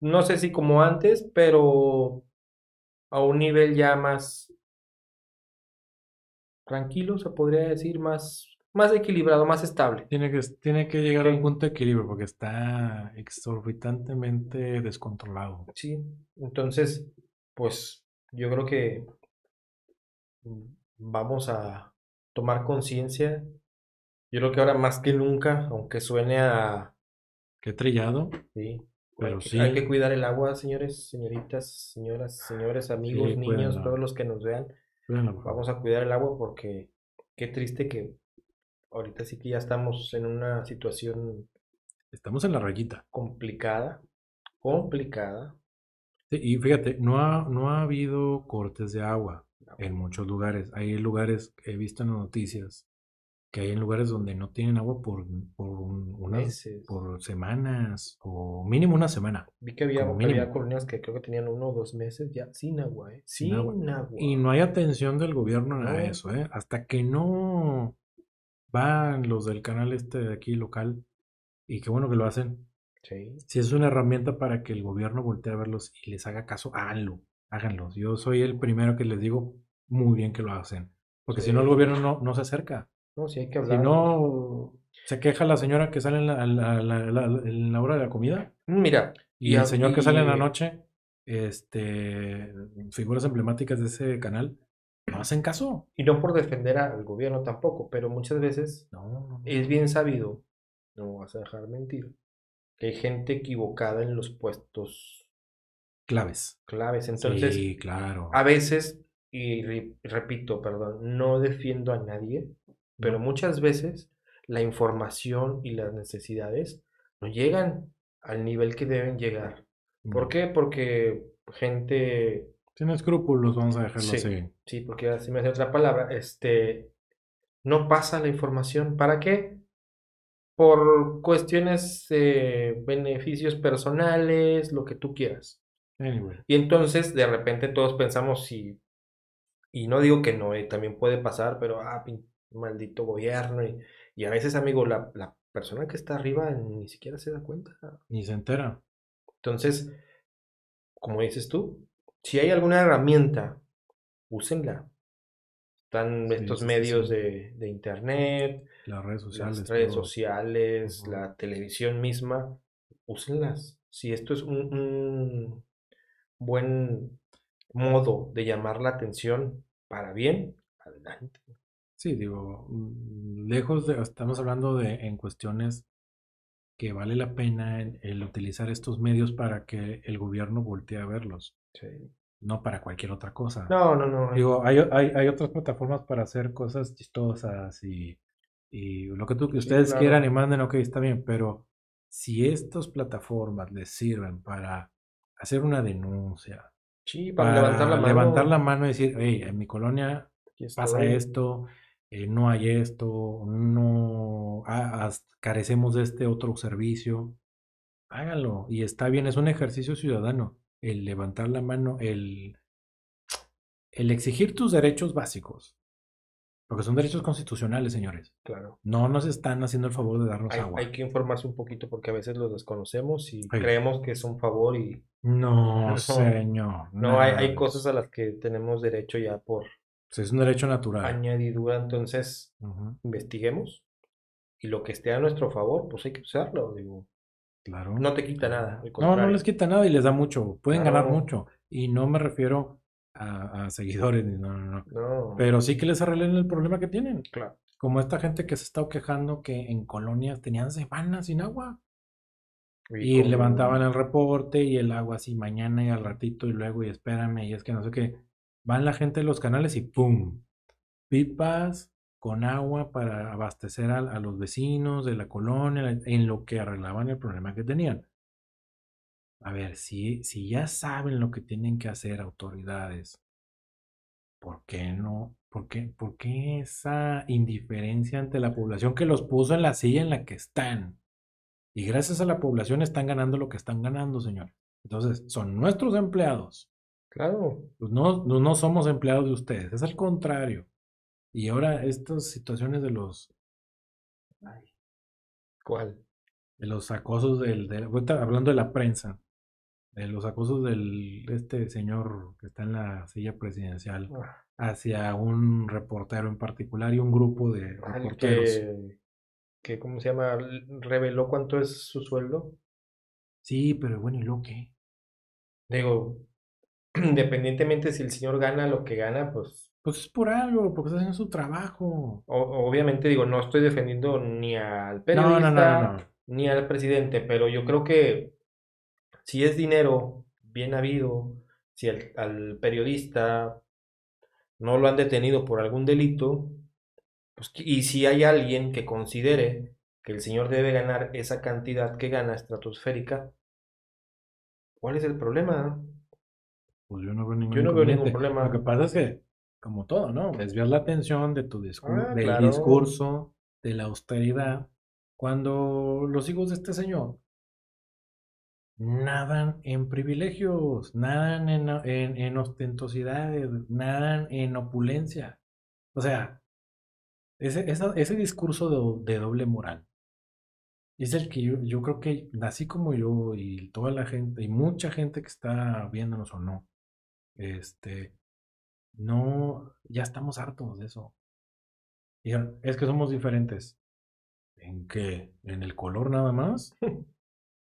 S2: no sé si como antes, pero a un nivel ya más tranquilo, se podría decir, más, más equilibrado, más estable.
S1: Tiene que, tiene que llegar a un punto de equilibrio porque está exorbitantemente descontrolado.
S2: Sí, entonces, pues yo creo que vamos a tomar conciencia. Yo creo que ahora más que nunca, aunque suene a...
S1: Qué trillado.
S2: Sí, pero hay, sí. hay que cuidar el agua, señores, señoritas, señoras, señores, amigos, niños, todos los que nos vean. Vamos a cuidar el agua porque qué triste que ahorita sí que ya estamos en una situación.
S1: Estamos en la rayita.
S2: Complicada. Complicada.
S1: Sí, y fíjate, no ha, no ha habido cortes de agua en muchos lugares. Hay lugares que he visto en las noticias que hay en lugares donde no tienen agua por, por unas por semanas o mínimo una semana.
S2: Vi que había, había, colonias que creo que tenían uno o dos meses ya sin agua, ¿eh? Sin, agua.
S1: Y no hay atención del gobierno a eso, ¿eh? Hasta que no van los del canal este de aquí local y qué bueno que lo hacen. Sí. Si es una herramienta para que el gobierno voltee a verlos y les haga caso, háganlo, háganlo. Yo soy el primero que les digo muy bien que lo hacen. Porque si no, el gobierno no, no se acerca.
S2: No, si hay que hablar.
S1: Si no, se queja la señora que sale en la, en la hora de la comida.
S2: Mira.
S1: Y, el señor que sale en la noche, este, figuras emblemáticas de ese canal, no hacen caso.
S2: Y no por defender al gobierno tampoco, pero muchas veces es bien sabido, no vas a dejar mentir, que hay gente equivocada en los puestos
S1: claves.
S2: Claves. Entonces,
S1: sí, claro.
S2: a veces, y repito, perdón, no defiendo a nadie, pero muchas veces la información y las necesidades no llegan al nivel que deben llegar. ¿Por qué? Porque gente...
S1: Sin escrúpulos, vamos a dejarlo así.
S2: Sí, porque así me hace otra palabra. Este, no pasa la información. ¿Para qué? Por cuestiones de beneficios personales, lo que tú quieras. Y entonces, de repente, todos pensamos si... Y no digo que no, eh, también puede pasar, pero ah, maldito gobierno. Y, y a veces, amigo, la, la, persona que está arriba ni siquiera se da cuenta.
S1: Ni se entera.
S2: Entonces, como dices tú, si hay alguna herramienta, úsenla. Están estos medios De, de, internet,
S1: las redes sociales,
S2: las redes sociales la televisión misma, úsenlas. Si esto es un, un buen modo de llamar la atención para bien, adelante.
S1: Sí, digo, mm, lejos de, estamos hablando de en cuestiones que vale la pena el, utilizar estos medios para que el gobierno voltee a verlos.
S2: Sí.
S1: No para cualquier otra cosa.
S2: No, no, no.
S1: Digo, hay, hay, hay otras plataformas para hacer cosas chistosas y, y lo que, tú, que ustedes quieran y manden, ok, está bien, pero si estas plataformas les sirven para hacer una denuncia,
S2: sí, para, levantar, la mano.
S1: levantar la mano y decir, hey, en mi colonia pasa esto, eh, no hay esto, no carecemos de este otro servicio, háganlo. Y está bien, es un ejercicio ciudadano, el levantar la mano, el, el exigir tus derechos básicos. Porque son derechos constitucionales, señores.
S2: Claro.
S1: No nos están haciendo el favor de darnos
S2: hay,
S1: agua.
S2: Hay que informarse un poquito porque a veces los desconocemos y creemos que es un favor y...
S1: No, señor.
S2: No, hay, hay cosas a las que tenemos derecho ya por,
S1: pues, es un derecho natural.
S2: Añadidura, entonces, investiguemos. Y lo que esté a nuestro favor, pues hay que usarlo, digo.
S1: Claro.
S2: No te quita nada.
S1: No, no les quita nada y les da mucho. Pueden ganar mucho. Y no me refiero a, seguidores, no, no, no, Pero sí que les arreglen el problema que tienen.
S2: Claro.
S1: Como esta gente que se está quejando que en colonias tenían semanas sin agua. Y,
S2: con-
S1: levantaban el reporte y el agua así mañana y al ratito y luego y espérame y es que no sé qué. Van la gente de los canales y ¡pum! Pipas con agua para abastecer a, a los vecinos de la colonia en lo que arreglaban el problema que tenían. A ver, si, si ya saben lo que tienen que hacer autoridades, ¿por qué no? ¿Por qué, por qué esa indiferencia ante la población que los puso en la silla en la que están? Y gracias a la población están ganando lo que están ganando, señor. Entonces, son nuestros empleados.
S2: Claro,
S1: Pues no, no, somos empleados de ustedes, es al contrario. Y ahora estas situaciones de los,
S2: ¿cuál?
S1: de los acosos del, de- hablando de la prensa, de los acosos del este señor que está en la silla presidencial
S2: Ah,
S1: hacia un reportero en particular y un grupo de reporteros.
S2: que, que, ¿cómo se llama? Reveló cuánto es su sueldo.
S1: Sí, pero bueno, ¿y lo qué?
S2: Digo, independientemente si el señor gana lo que gana, pues
S1: Pues es por algo, porque está haciendo su trabajo.
S2: o- obviamente digo, no estoy defendiendo ni al periodista
S1: no, no, no, no.
S2: ni al presidente, pero yo creo que si es dinero bien habido, si al, al periodista no lo han detenido por algún delito, pues, y si hay alguien que considere que el señor debe ganar esa cantidad que gana estratosférica, ¿cuál es el problema?
S1: Pues yo no veo ningún
S2: Yo no veo ningún problema.
S1: Lo que pasa es que, como todo, ¿no? Desvías la atención de tu discurso,
S2: Ah,
S1: del
S2: claro.
S1: discurso, de la austeridad, cuando los hijos de este señor nadan en privilegios, nadan en, en, en ostentosidades, nadan en opulencia. O sea, ese, esa- ese discurso de, de doble moral es el que yo, yo creo que, así como yo y toda la gente, y mucha gente que está viéndonos o no, este, no, ya estamos hartos de eso. Es que somos diferentes. ¿En qué? ¿En el color nada más?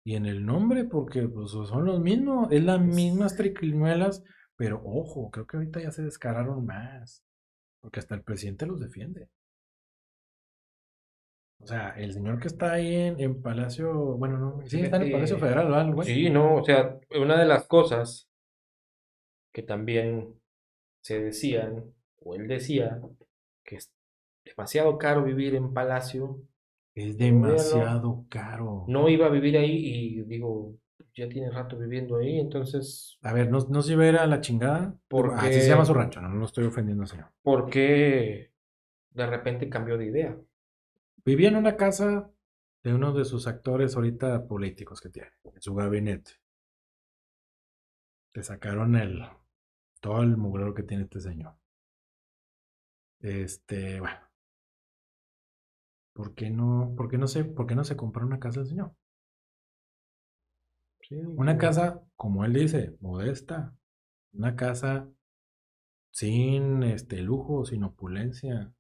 S1: Y en el nombre, porque pues son los mismos, es las mismas triquiñuelas, pero ojo, creo que ahorita ya se descararon más, porque hasta el presidente los defiende. O sea, el señor que está ahí en, en Palacio, bueno, no, sí, está en el Palacio Federal, ¿verdad, el güey?
S2: Sí, no, o sea, una de las cosas que también se decían, o él decía, que es demasiado caro vivir en Palacio,
S1: Es demasiado caro.
S2: no iba a vivir ahí y digo, ya tiene rato viviendo ahí, entonces,
S1: A ver, ¿no, no se iba a ir a la chingada?
S2: ¿por
S1: Así se llama su rancho, no, no lo estoy ofendiendo, señor.
S2: por qué de repente cambió de idea?
S1: Vivía en una casa de uno de sus actores ahorita políticos que tiene, en su gabinete. Te sacaron el, todo el mugrero que tiene este señor. Este, bueno, ¿por qué no, por qué no se, por qué no se compró una casa el señor?
S2: Sí,
S1: Una
S2: digo,
S1: casa, como él dice, modesta. Una casa sin este lujo, sin opulencia.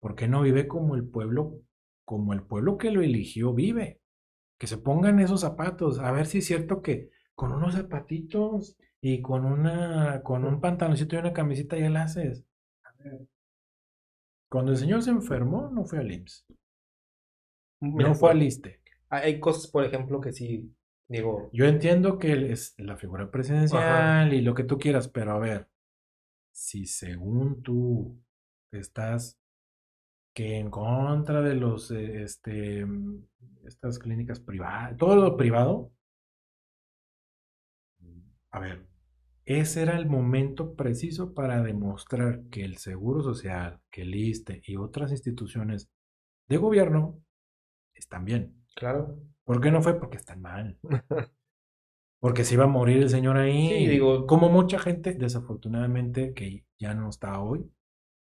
S1: ¿Por qué no vive como el pueblo, como el pueblo que lo eligió vive? Que se pongan esos zapatos, a ver si es cierto que con unos zapatitos y con una, con un pantaloncito y una camisita ya la haces. A ver, Cuando el señor se enfermó, no fue al IMSS,
S2: mira,
S1: no fue al
S2: por-
S1: ISSSTE.
S2: hay cosas, por ejemplo, que sí, digo,
S1: Yo entiendo que es la figura
S2: ajá,
S1: presidencial y lo que tú quieras, pero a ver, si según tú estás que en contra de los, eh, este, mm, estas clínicas privadas, todo lo privado, a ver, ese era el momento preciso para demostrar que el Seguro Social, que el ISSSTE y otras instituciones de gobierno están bien.
S2: claro.
S1: ¿Por qué no fue? Porque están mal. Porque se iba a morir el señor
S2: Sí,
S1: ahí.
S2: digo,
S1: Como mucha gente, desafortunadamente, que ya no está hoy,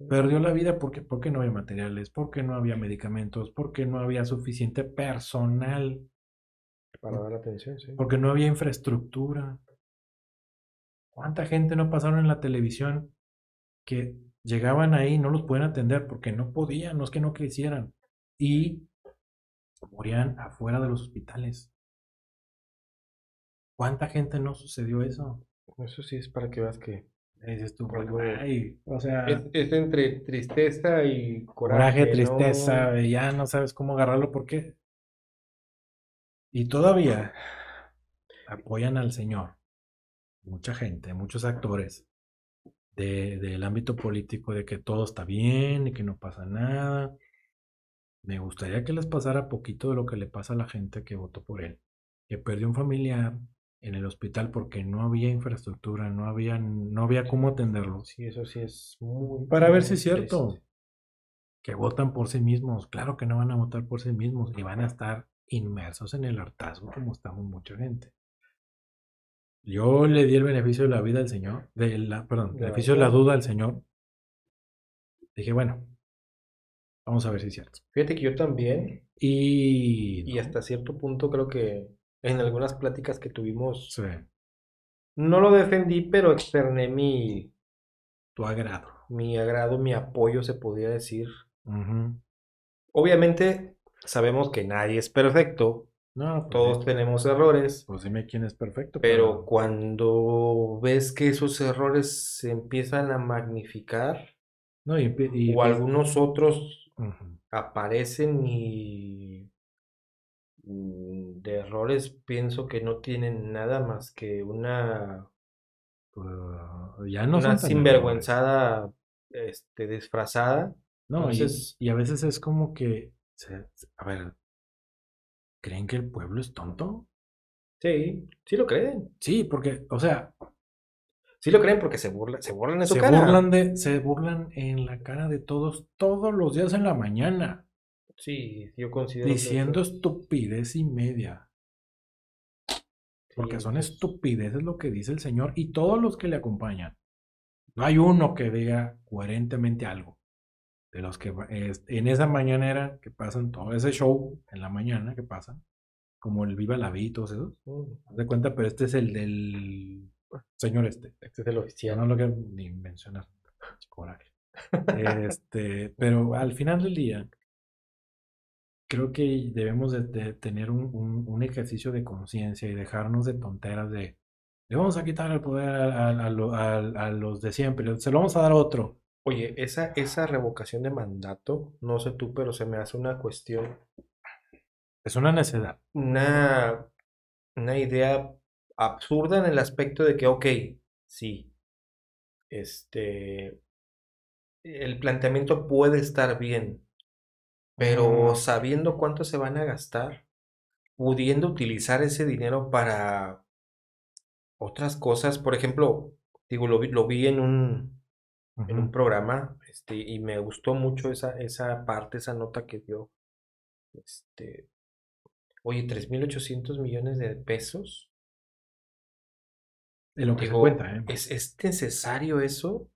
S1: perdió la vida porque, porque no había materiales, porque no había medicamentos, porque no había suficiente personal,
S2: para dar atención, sí.
S1: porque no había infraestructura. ¿Cuánta gente no pasaron en la televisión que llegaban ahí y no los pueden atender porque no podían, no es que no quisieran, y morían afuera de los hospitales? ¿Cuánta gente no sucedió eso?
S2: Eso sí es para que veas que
S1: tú,
S2: algo
S1: "Ay", o sea,
S2: es, es entre tristeza y
S1: coraje,
S2: coraje,
S1: tristeza, ya no sabes cómo agarrarlo porque Y todavía apoyan al Señor. Mucha gente, muchos actores de, del ámbito político de que todo está bien y que no pasa nada. Me gustaría que les pasara poquito de lo que le pasa a la gente que votó por él, que perdió un familiar en el hospital porque no había infraestructura, no había, no había cómo atenderlo.
S2: Sí, eso sí es muy...
S1: Para ver si es cierto. Que votan por sí mismos. Claro que no van a votar por sí mismos y van a estar inmersos en el hartazgo como estamos mucha gente. Yo le di el beneficio de la vida al Señor, de la, perdón, el beneficio de la duda al Señor. Dije, bueno, vamos a ver si es cierto.
S2: Fíjate que yo también.
S1: Y.
S2: Y hasta cierto punto creo que en algunas pláticas que tuvimos.
S1: Sí.
S2: No lo defendí, pero externé mi.
S1: Tu agrado.
S2: Mi agrado, mi apoyo, se podría decir. Obviamente, sabemos que nadie es perfecto.
S1: No, pues
S2: Todos tenemos errores.
S1: Pues dime quién es perfecto.
S2: Pero cuando ves que esos errores se empiezan a magnificar,
S1: no, y, y,
S2: o algunos otros aparecen y mm, de errores pienso que no tienen nada más que una
S1: pues, ya no
S2: una sinvergüenzada este, disfrazada.
S1: No, Entonces, y, a veces es como que, a ver, ¿creen que el pueblo es tonto?
S2: Sí, sí lo creen.
S1: Sí, porque, o sea,
S2: Sí lo creen porque se burlan, se burlan en su
S1: se
S2: cara.
S1: Burlan de, se burlan en la cara de todos, todos los días en la mañana.
S2: Sí, yo considero.
S1: Diciendo estupidez y media. Porque son estupideces lo que dice el Señor y todos los que le acompañan. No hay uno que diga coherentemente algo. De los que en esa mañanera que pasan todo ese show en la mañana que pasan, como el Viva la Vida y todos esos. Mm. de cuenta, pero este es el del señor este.
S2: Este es el oficial.
S1: No lo que ni mencionar. Coraje. este, pero al final del día, creo que debemos de, tener un, ejercicio de conciencia y dejarnos de tonteras de le vamos a quitar el poder a, los de siempre, se lo vamos a dar a otro.
S2: Oye, esa, esa revocación de mandato, no sé tú, pero se me hace una cuestión.
S1: Es una necedad.
S2: Una, una idea absurda en el aspecto de que, ok, sí, este, el planteamiento puede estar bien, pero sabiendo cuánto se van a gastar, pudiendo utilizar ese dinero para otras cosas, por ejemplo, digo, lo vi, lo vi en un, en un programa, este, y me gustó mucho esa, esa parte, esa nota que dio, este, oye, 3.800 millones de pesos
S1: de lo que se cuenta, ¿eh?
S2: ¿es, ¿es, necesario eso?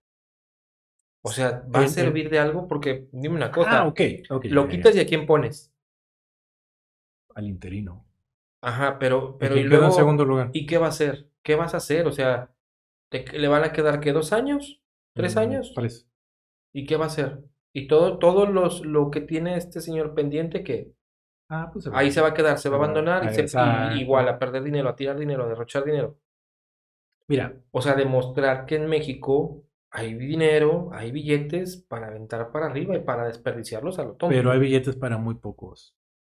S2: O sea, ¿va a servir de algo? Porque dime una cosa.
S1: Ah, ok. okay
S2: lo quitas y a quién pones.
S1: Al interino.
S2: Ajá, pero, pero
S1: y luego, en segundo lugar.
S2: ¿Y qué va a hacer? ¿Qué vas a hacer? O sea, ¿le van a quedar qué? ¿Dos años? ¿Tres mm, años?
S1: Parece.
S2: ¿Y qué va a hacer? Y todo, todo los, lo que tiene este señor pendiente, que
S1: ah, pues
S2: ahí se va a quedar, se, va a abandonar y, se, y igual a perder dinero, a tirar dinero, a derrochar dinero.
S1: Mira,
S2: o sea, demostrar que en México hay dinero, hay billetes para aventar para arriba y para desperdiciarlos a lo tonto.
S1: Pero hay billetes para muy pocos.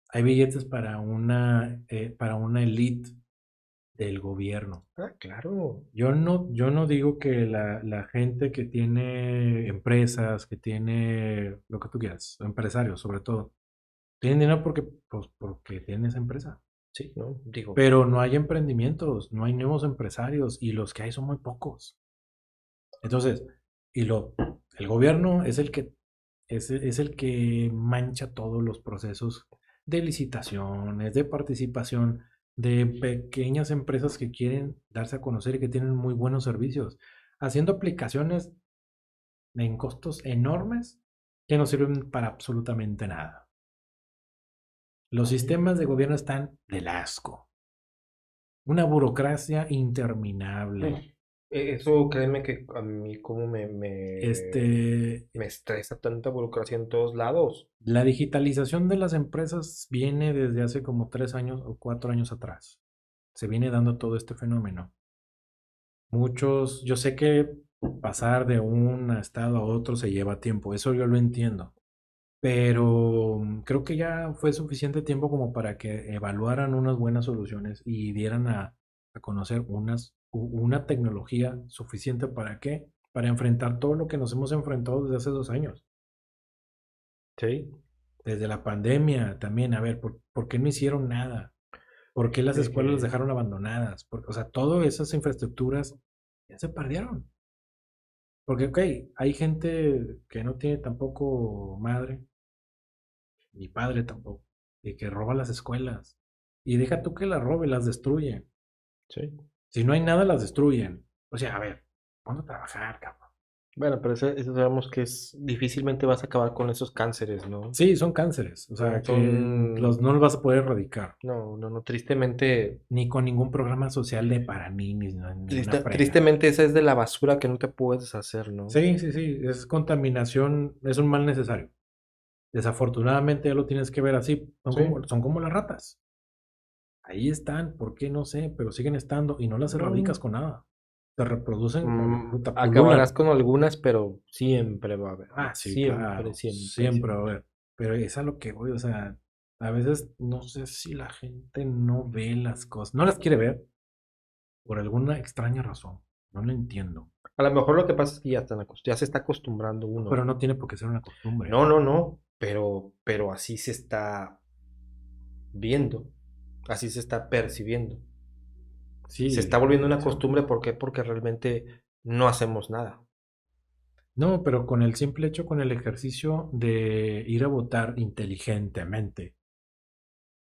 S1: Hay billetes para una, eh, para una elite del gobierno.
S2: Ah, claro.
S1: Yo no, yo no digo que la, la, gente que tiene empresas, que tiene lo que tú quieras, empresarios sobre todo, tienen dinero porque, pues, porque tienen esa empresa.
S2: Sí, ¿no? Digo.
S1: Pero no hay emprendimientos, no hay nuevos empresarios y los que hay son muy pocos. Entonces, y lo, el gobierno es el que es, es el que mancha todos los procesos de licitaciones, de participación de pequeñas empresas que quieren darse a conocer y que tienen muy buenos servicios, haciendo aplicaciones en costos enormes que no sirven para absolutamente nada. Los sistemas de gobierno están del asco. Una burocracia interminable.
S2: E, eso créeme que a mí como me, me,
S1: este,
S2: me estresa tanta burocracia en todos lados.
S1: La digitalización de las empresas viene desde hace como tres años o cuatro años atrás. Se viene dando todo este fenómeno. Muchos, yo sé que pasar de un estado a otro se lleva tiempo, eso yo lo entiendo. Pero creo que ya fue suficiente tiempo como para que evaluaran unas buenas soluciones y dieran a, a conocer unas, una tecnología suficiente para qué? Para enfrentar todo lo que nos hemos enfrentado desde hace dos años.
S2: Sí.
S1: Desde la pandemia también, a ver, ¿por, por qué no hicieron nada? ¿Por qué las
S2: Es
S1: escuelas las
S2: que-
S1: dejaron abandonadas? Por- o sea, todas esas infraestructuras ya se perdieron. Porque, ok, hay gente que no tiene tampoco madre, ni padre tampoco, y que roba las escuelas. Y deja tú que las robe, las destruye.
S2: Sí.
S1: Si no hay nada, las destruyen. O sea, a ver, ¿cuándo trabajar, cabrón?
S2: Bueno, pero eso, eso sabemos que es difícilmente vas a acabar con esos cánceres, ¿no?
S1: Sí, son cánceres. O sea, que los, no los vas a poder erradicar.
S2: No, no, no, tristemente,
S1: Ni con ningún programa social de para ninis. ni
S2: triste-
S1: fregada.
S2: tristemente esa es de la basura que no te puedes deshacer, ¿no?
S1: Sí, sí, sí. Es contaminación, es un mal necesario. Desafortunadamente ya lo tienes que ver así. Son,
S2: Sí.
S1: como, son como las ratas. Ahí están, ¿por qué? No sé, pero siguen estando y no las
S2: No.
S1: erradicas con nada. Se reproducen.
S2: Mm, acabarás con algunas, pero siempre va a haber.
S1: Ah, sí,
S2: siempre,
S1: claro,
S2: siempre,
S1: siempre, va a haber. Pero es a lo que voy, o sea, a veces no sé si la gente no ve las cosas, no las quiere ver por alguna extraña razón. No lo entiendo.
S2: A lo mejor lo que pasa es que ya, están ya se está acostumbrando uno.
S1: Pero no tiene por qué ser una costumbre.
S2: No, no, no, pero, pero así se está viendo, así se está percibiendo.
S1: Sí,
S2: Se está volviendo una costumbre, ¿por qué? Porque realmente no hacemos nada.
S1: No, pero con el simple hecho, con el ejercicio de ir a votar inteligentemente.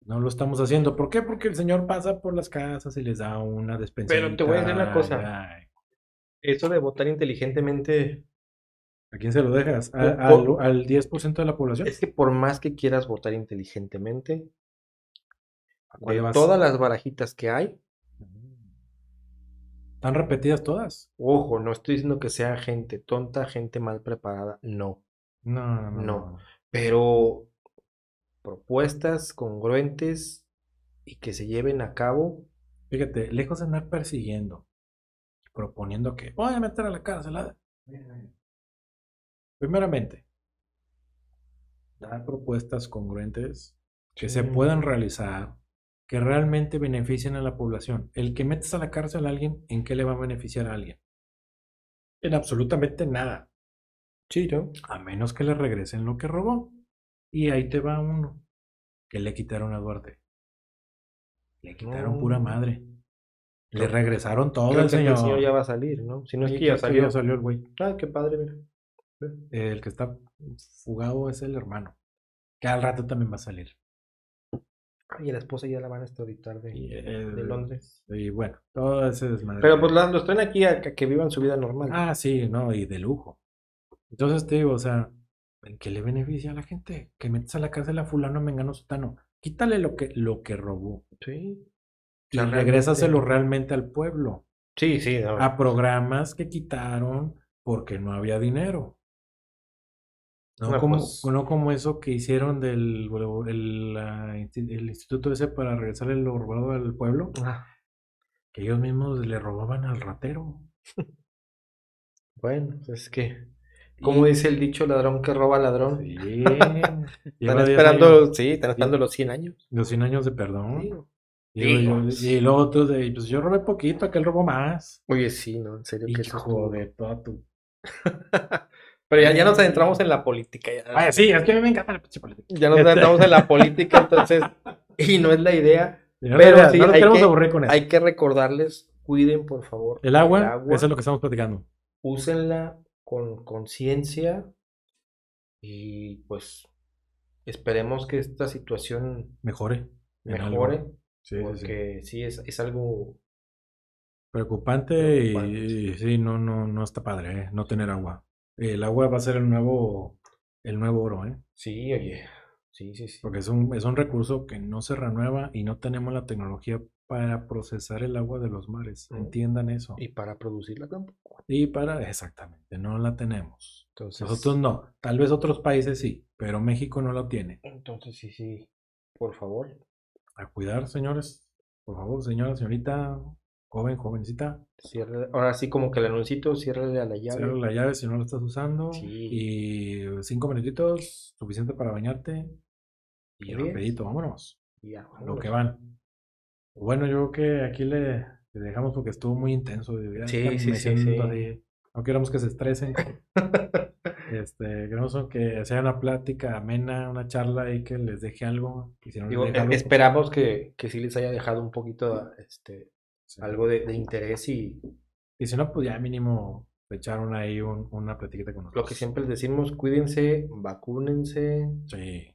S1: No lo estamos haciendo. ¿Por qué? Porque el señor pasa por las casas y les da una despensa.
S2: Pero te voy a decir una cosa. Eso de votar inteligentemente,
S1: ¿A quién se lo dejas? ¿A-
S2: Po-
S1: al, al 10% de la población?
S2: es que por más que quieras votar inteligentemente,
S1: ¿A cuál
S2: de todas las barajitas que hay,
S1: ¿Están repetidas todas?
S2: ojo, no estoy diciendo que sea gente tonta, gente mal preparada, no.
S1: No, no, no.
S2: No. Pero propuestas congruentes y que se lleven a cabo,
S1: Fíjate, lejos de andar persiguiendo, proponiendo que voy a meter a la cárcel. a- Primeramente, dar propuestas congruentes que se puedan realizar, que realmente beneficien a la población. El que metes a la cárcel a alguien, ¿en qué le va a beneficiar a alguien? En absolutamente nada,
S2: ¿no?
S1: a menos que le regresen lo que robó. Y ahí te va uno, que le quitaron a Duarte. Le quitaron pura
S2: No.
S1: madre. Le regresaron todo
S2: Creo
S1: el
S2: que
S1: señor.
S2: el señor ya va a salir, ¿no? Si no es que ya salió.
S1: salió el güey.
S2: Ah, qué padre, mira.
S1: El que está fugado es el hermano. Que al rato también va a salir.
S2: Y la esposa ya la van a extraditar de, de Londres.
S1: Y bueno, todo ese desmadre.
S2: Pero pues la- los traen aquí a, que- que vivan su vida normal.
S1: Ah, sí, no, y de lujo. Entonces te digo, o sea, ¿en qué le beneficia a la gente? Que metes a la cárcel a fulano, mengano, sotano. Quítale lo que, lo que robó.
S2: Sí.
S1: Y
S2: sea,
S1: regrésaselo
S2: realmente-
S1: realmente al pueblo.
S2: Sí, sí. no.
S1: A programas que quitaron porque no había dinero. No,
S2: No,
S1: como,
S2: pues-
S1: no como eso que hicieron del el, el instituto ese para regresarle lo robado al pueblo,
S2: Ah,
S1: que ellos mismos le robaban al ratero.
S2: bueno, pues es que, como dice el dicho, ladrón que roba ladrón.
S1: Sí.
S2: Están
S1: Lleva 10
S2: esperando,
S1: años,
S2: sí, están esperando los 100 años.
S1: los 100 años de perdón. Y, yo- y de, pues yo robé poquito, aquel robó más.
S2: Oye, sí, ¿no? En serio que
S1: Hijo de toda tu.
S2: Pero ya, ya nos adentramos en la política. Ya,
S1: Ay, sí, es que a mí me encanta la política.
S2: ya nos adentramos en la política, entonces, y no es la idea.
S1: No,
S2: Pero sí,
S1: no nos
S2: hay
S1: queremos
S2: que-
S1: aburrir con eso.
S2: Hay que recordarles, cuiden por favor
S1: El agua,
S2: el agua.
S1: eso es lo que estamos platicando.
S2: úsenla con conciencia y pues esperemos que esta situación
S1: Mejore.
S2: mejore,
S1: Sí, sí, sí.
S2: porque sí, es, es algo
S1: Preocupante, y-
S2: Preocupante.
S1: Y, sí, no, no, no está padre, ¿eh? No tener agua. El agua va a ser el nuevo, el nuevo oro, ¿eh?
S2: Sí, oye, sí, sí, sí.
S1: Porque es un, es un recurso que no se renueva y no tenemos la tecnología para procesar el agua de los mares.
S2: Mm.
S1: Entiendan eso.
S2: Y para producirla tampoco.
S1: Y para, exactamente, no la tenemos.
S2: Entonces,
S1: Nosotros no. Tal vez otros países sí, pero México no lo tiene.
S2: entonces sí, sí, por favor.
S1: A cuidar, señores. Por favor, señora, señorita, joven, jovencita,
S2: Cierra- ahora sí como que el anuncito, ciérrale a la llave.
S1: cierra la llave si no la estás usando.
S2: Sí.
S1: Y cinco minutitos, suficiente para bañarte. Y rapidito, vámonos.
S2: ya,
S1: Lo
S2: vámonos.
S1: que van. Bueno, yo creo que aquí le, le dejamos porque estuvo muy intenso.
S2: Sí, sí, sí, sí.
S1: así. No queremos que se estresen. Este, queremos que sea una plática amena, una charla y que les deje algo. Y si no les
S2: Digo,
S1: deja
S2: e-
S1: algo, pues,
S2: esperamos que, que sí les haya dejado un poquito este,
S1: sí.
S2: algo de, de interés y
S1: Y si no, pues ya mínimo echaron ahí un- una platiquita con
S2: lo
S1: nosotros.
S2: que siempre les decimos, cuídense, vacúnense.
S1: Sí.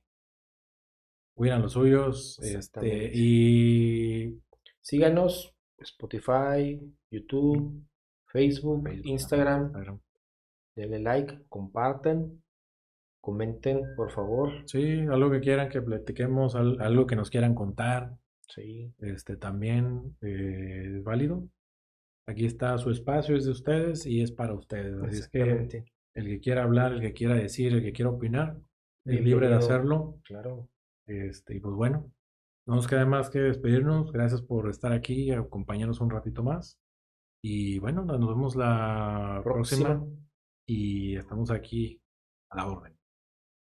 S1: Cuidan los suyos. Este, y
S2: Síganos, Spotify, YouTube, Facebook,
S1: Facebook,
S2: Instagram.
S1: Instagram.
S2: Denle like, compartan, comenten, por favor.
S1: Sí, algo que quieran que platiquemos, al- algo que nos quieran contar.
S2: Sí,
S1: este también eh, es válido. Aquí está su espacio, es de ustedes y es para ustedes. Así es que el que quiera hablar, el que quiera decir, el que quiera opinar, es libre de hacerlo.
S2: Claro.
S1: Este, y pues bueno, no nos queda más que despedirnos. Gracias por estar aquí y acompañarnos un ratito más. Y bueno, nos vemos la próxima,
S2: Próxima.
S1: y estamos aquí a la orden.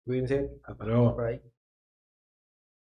S2: Cuídense.
S1: Hasta luego.
S2: Bye.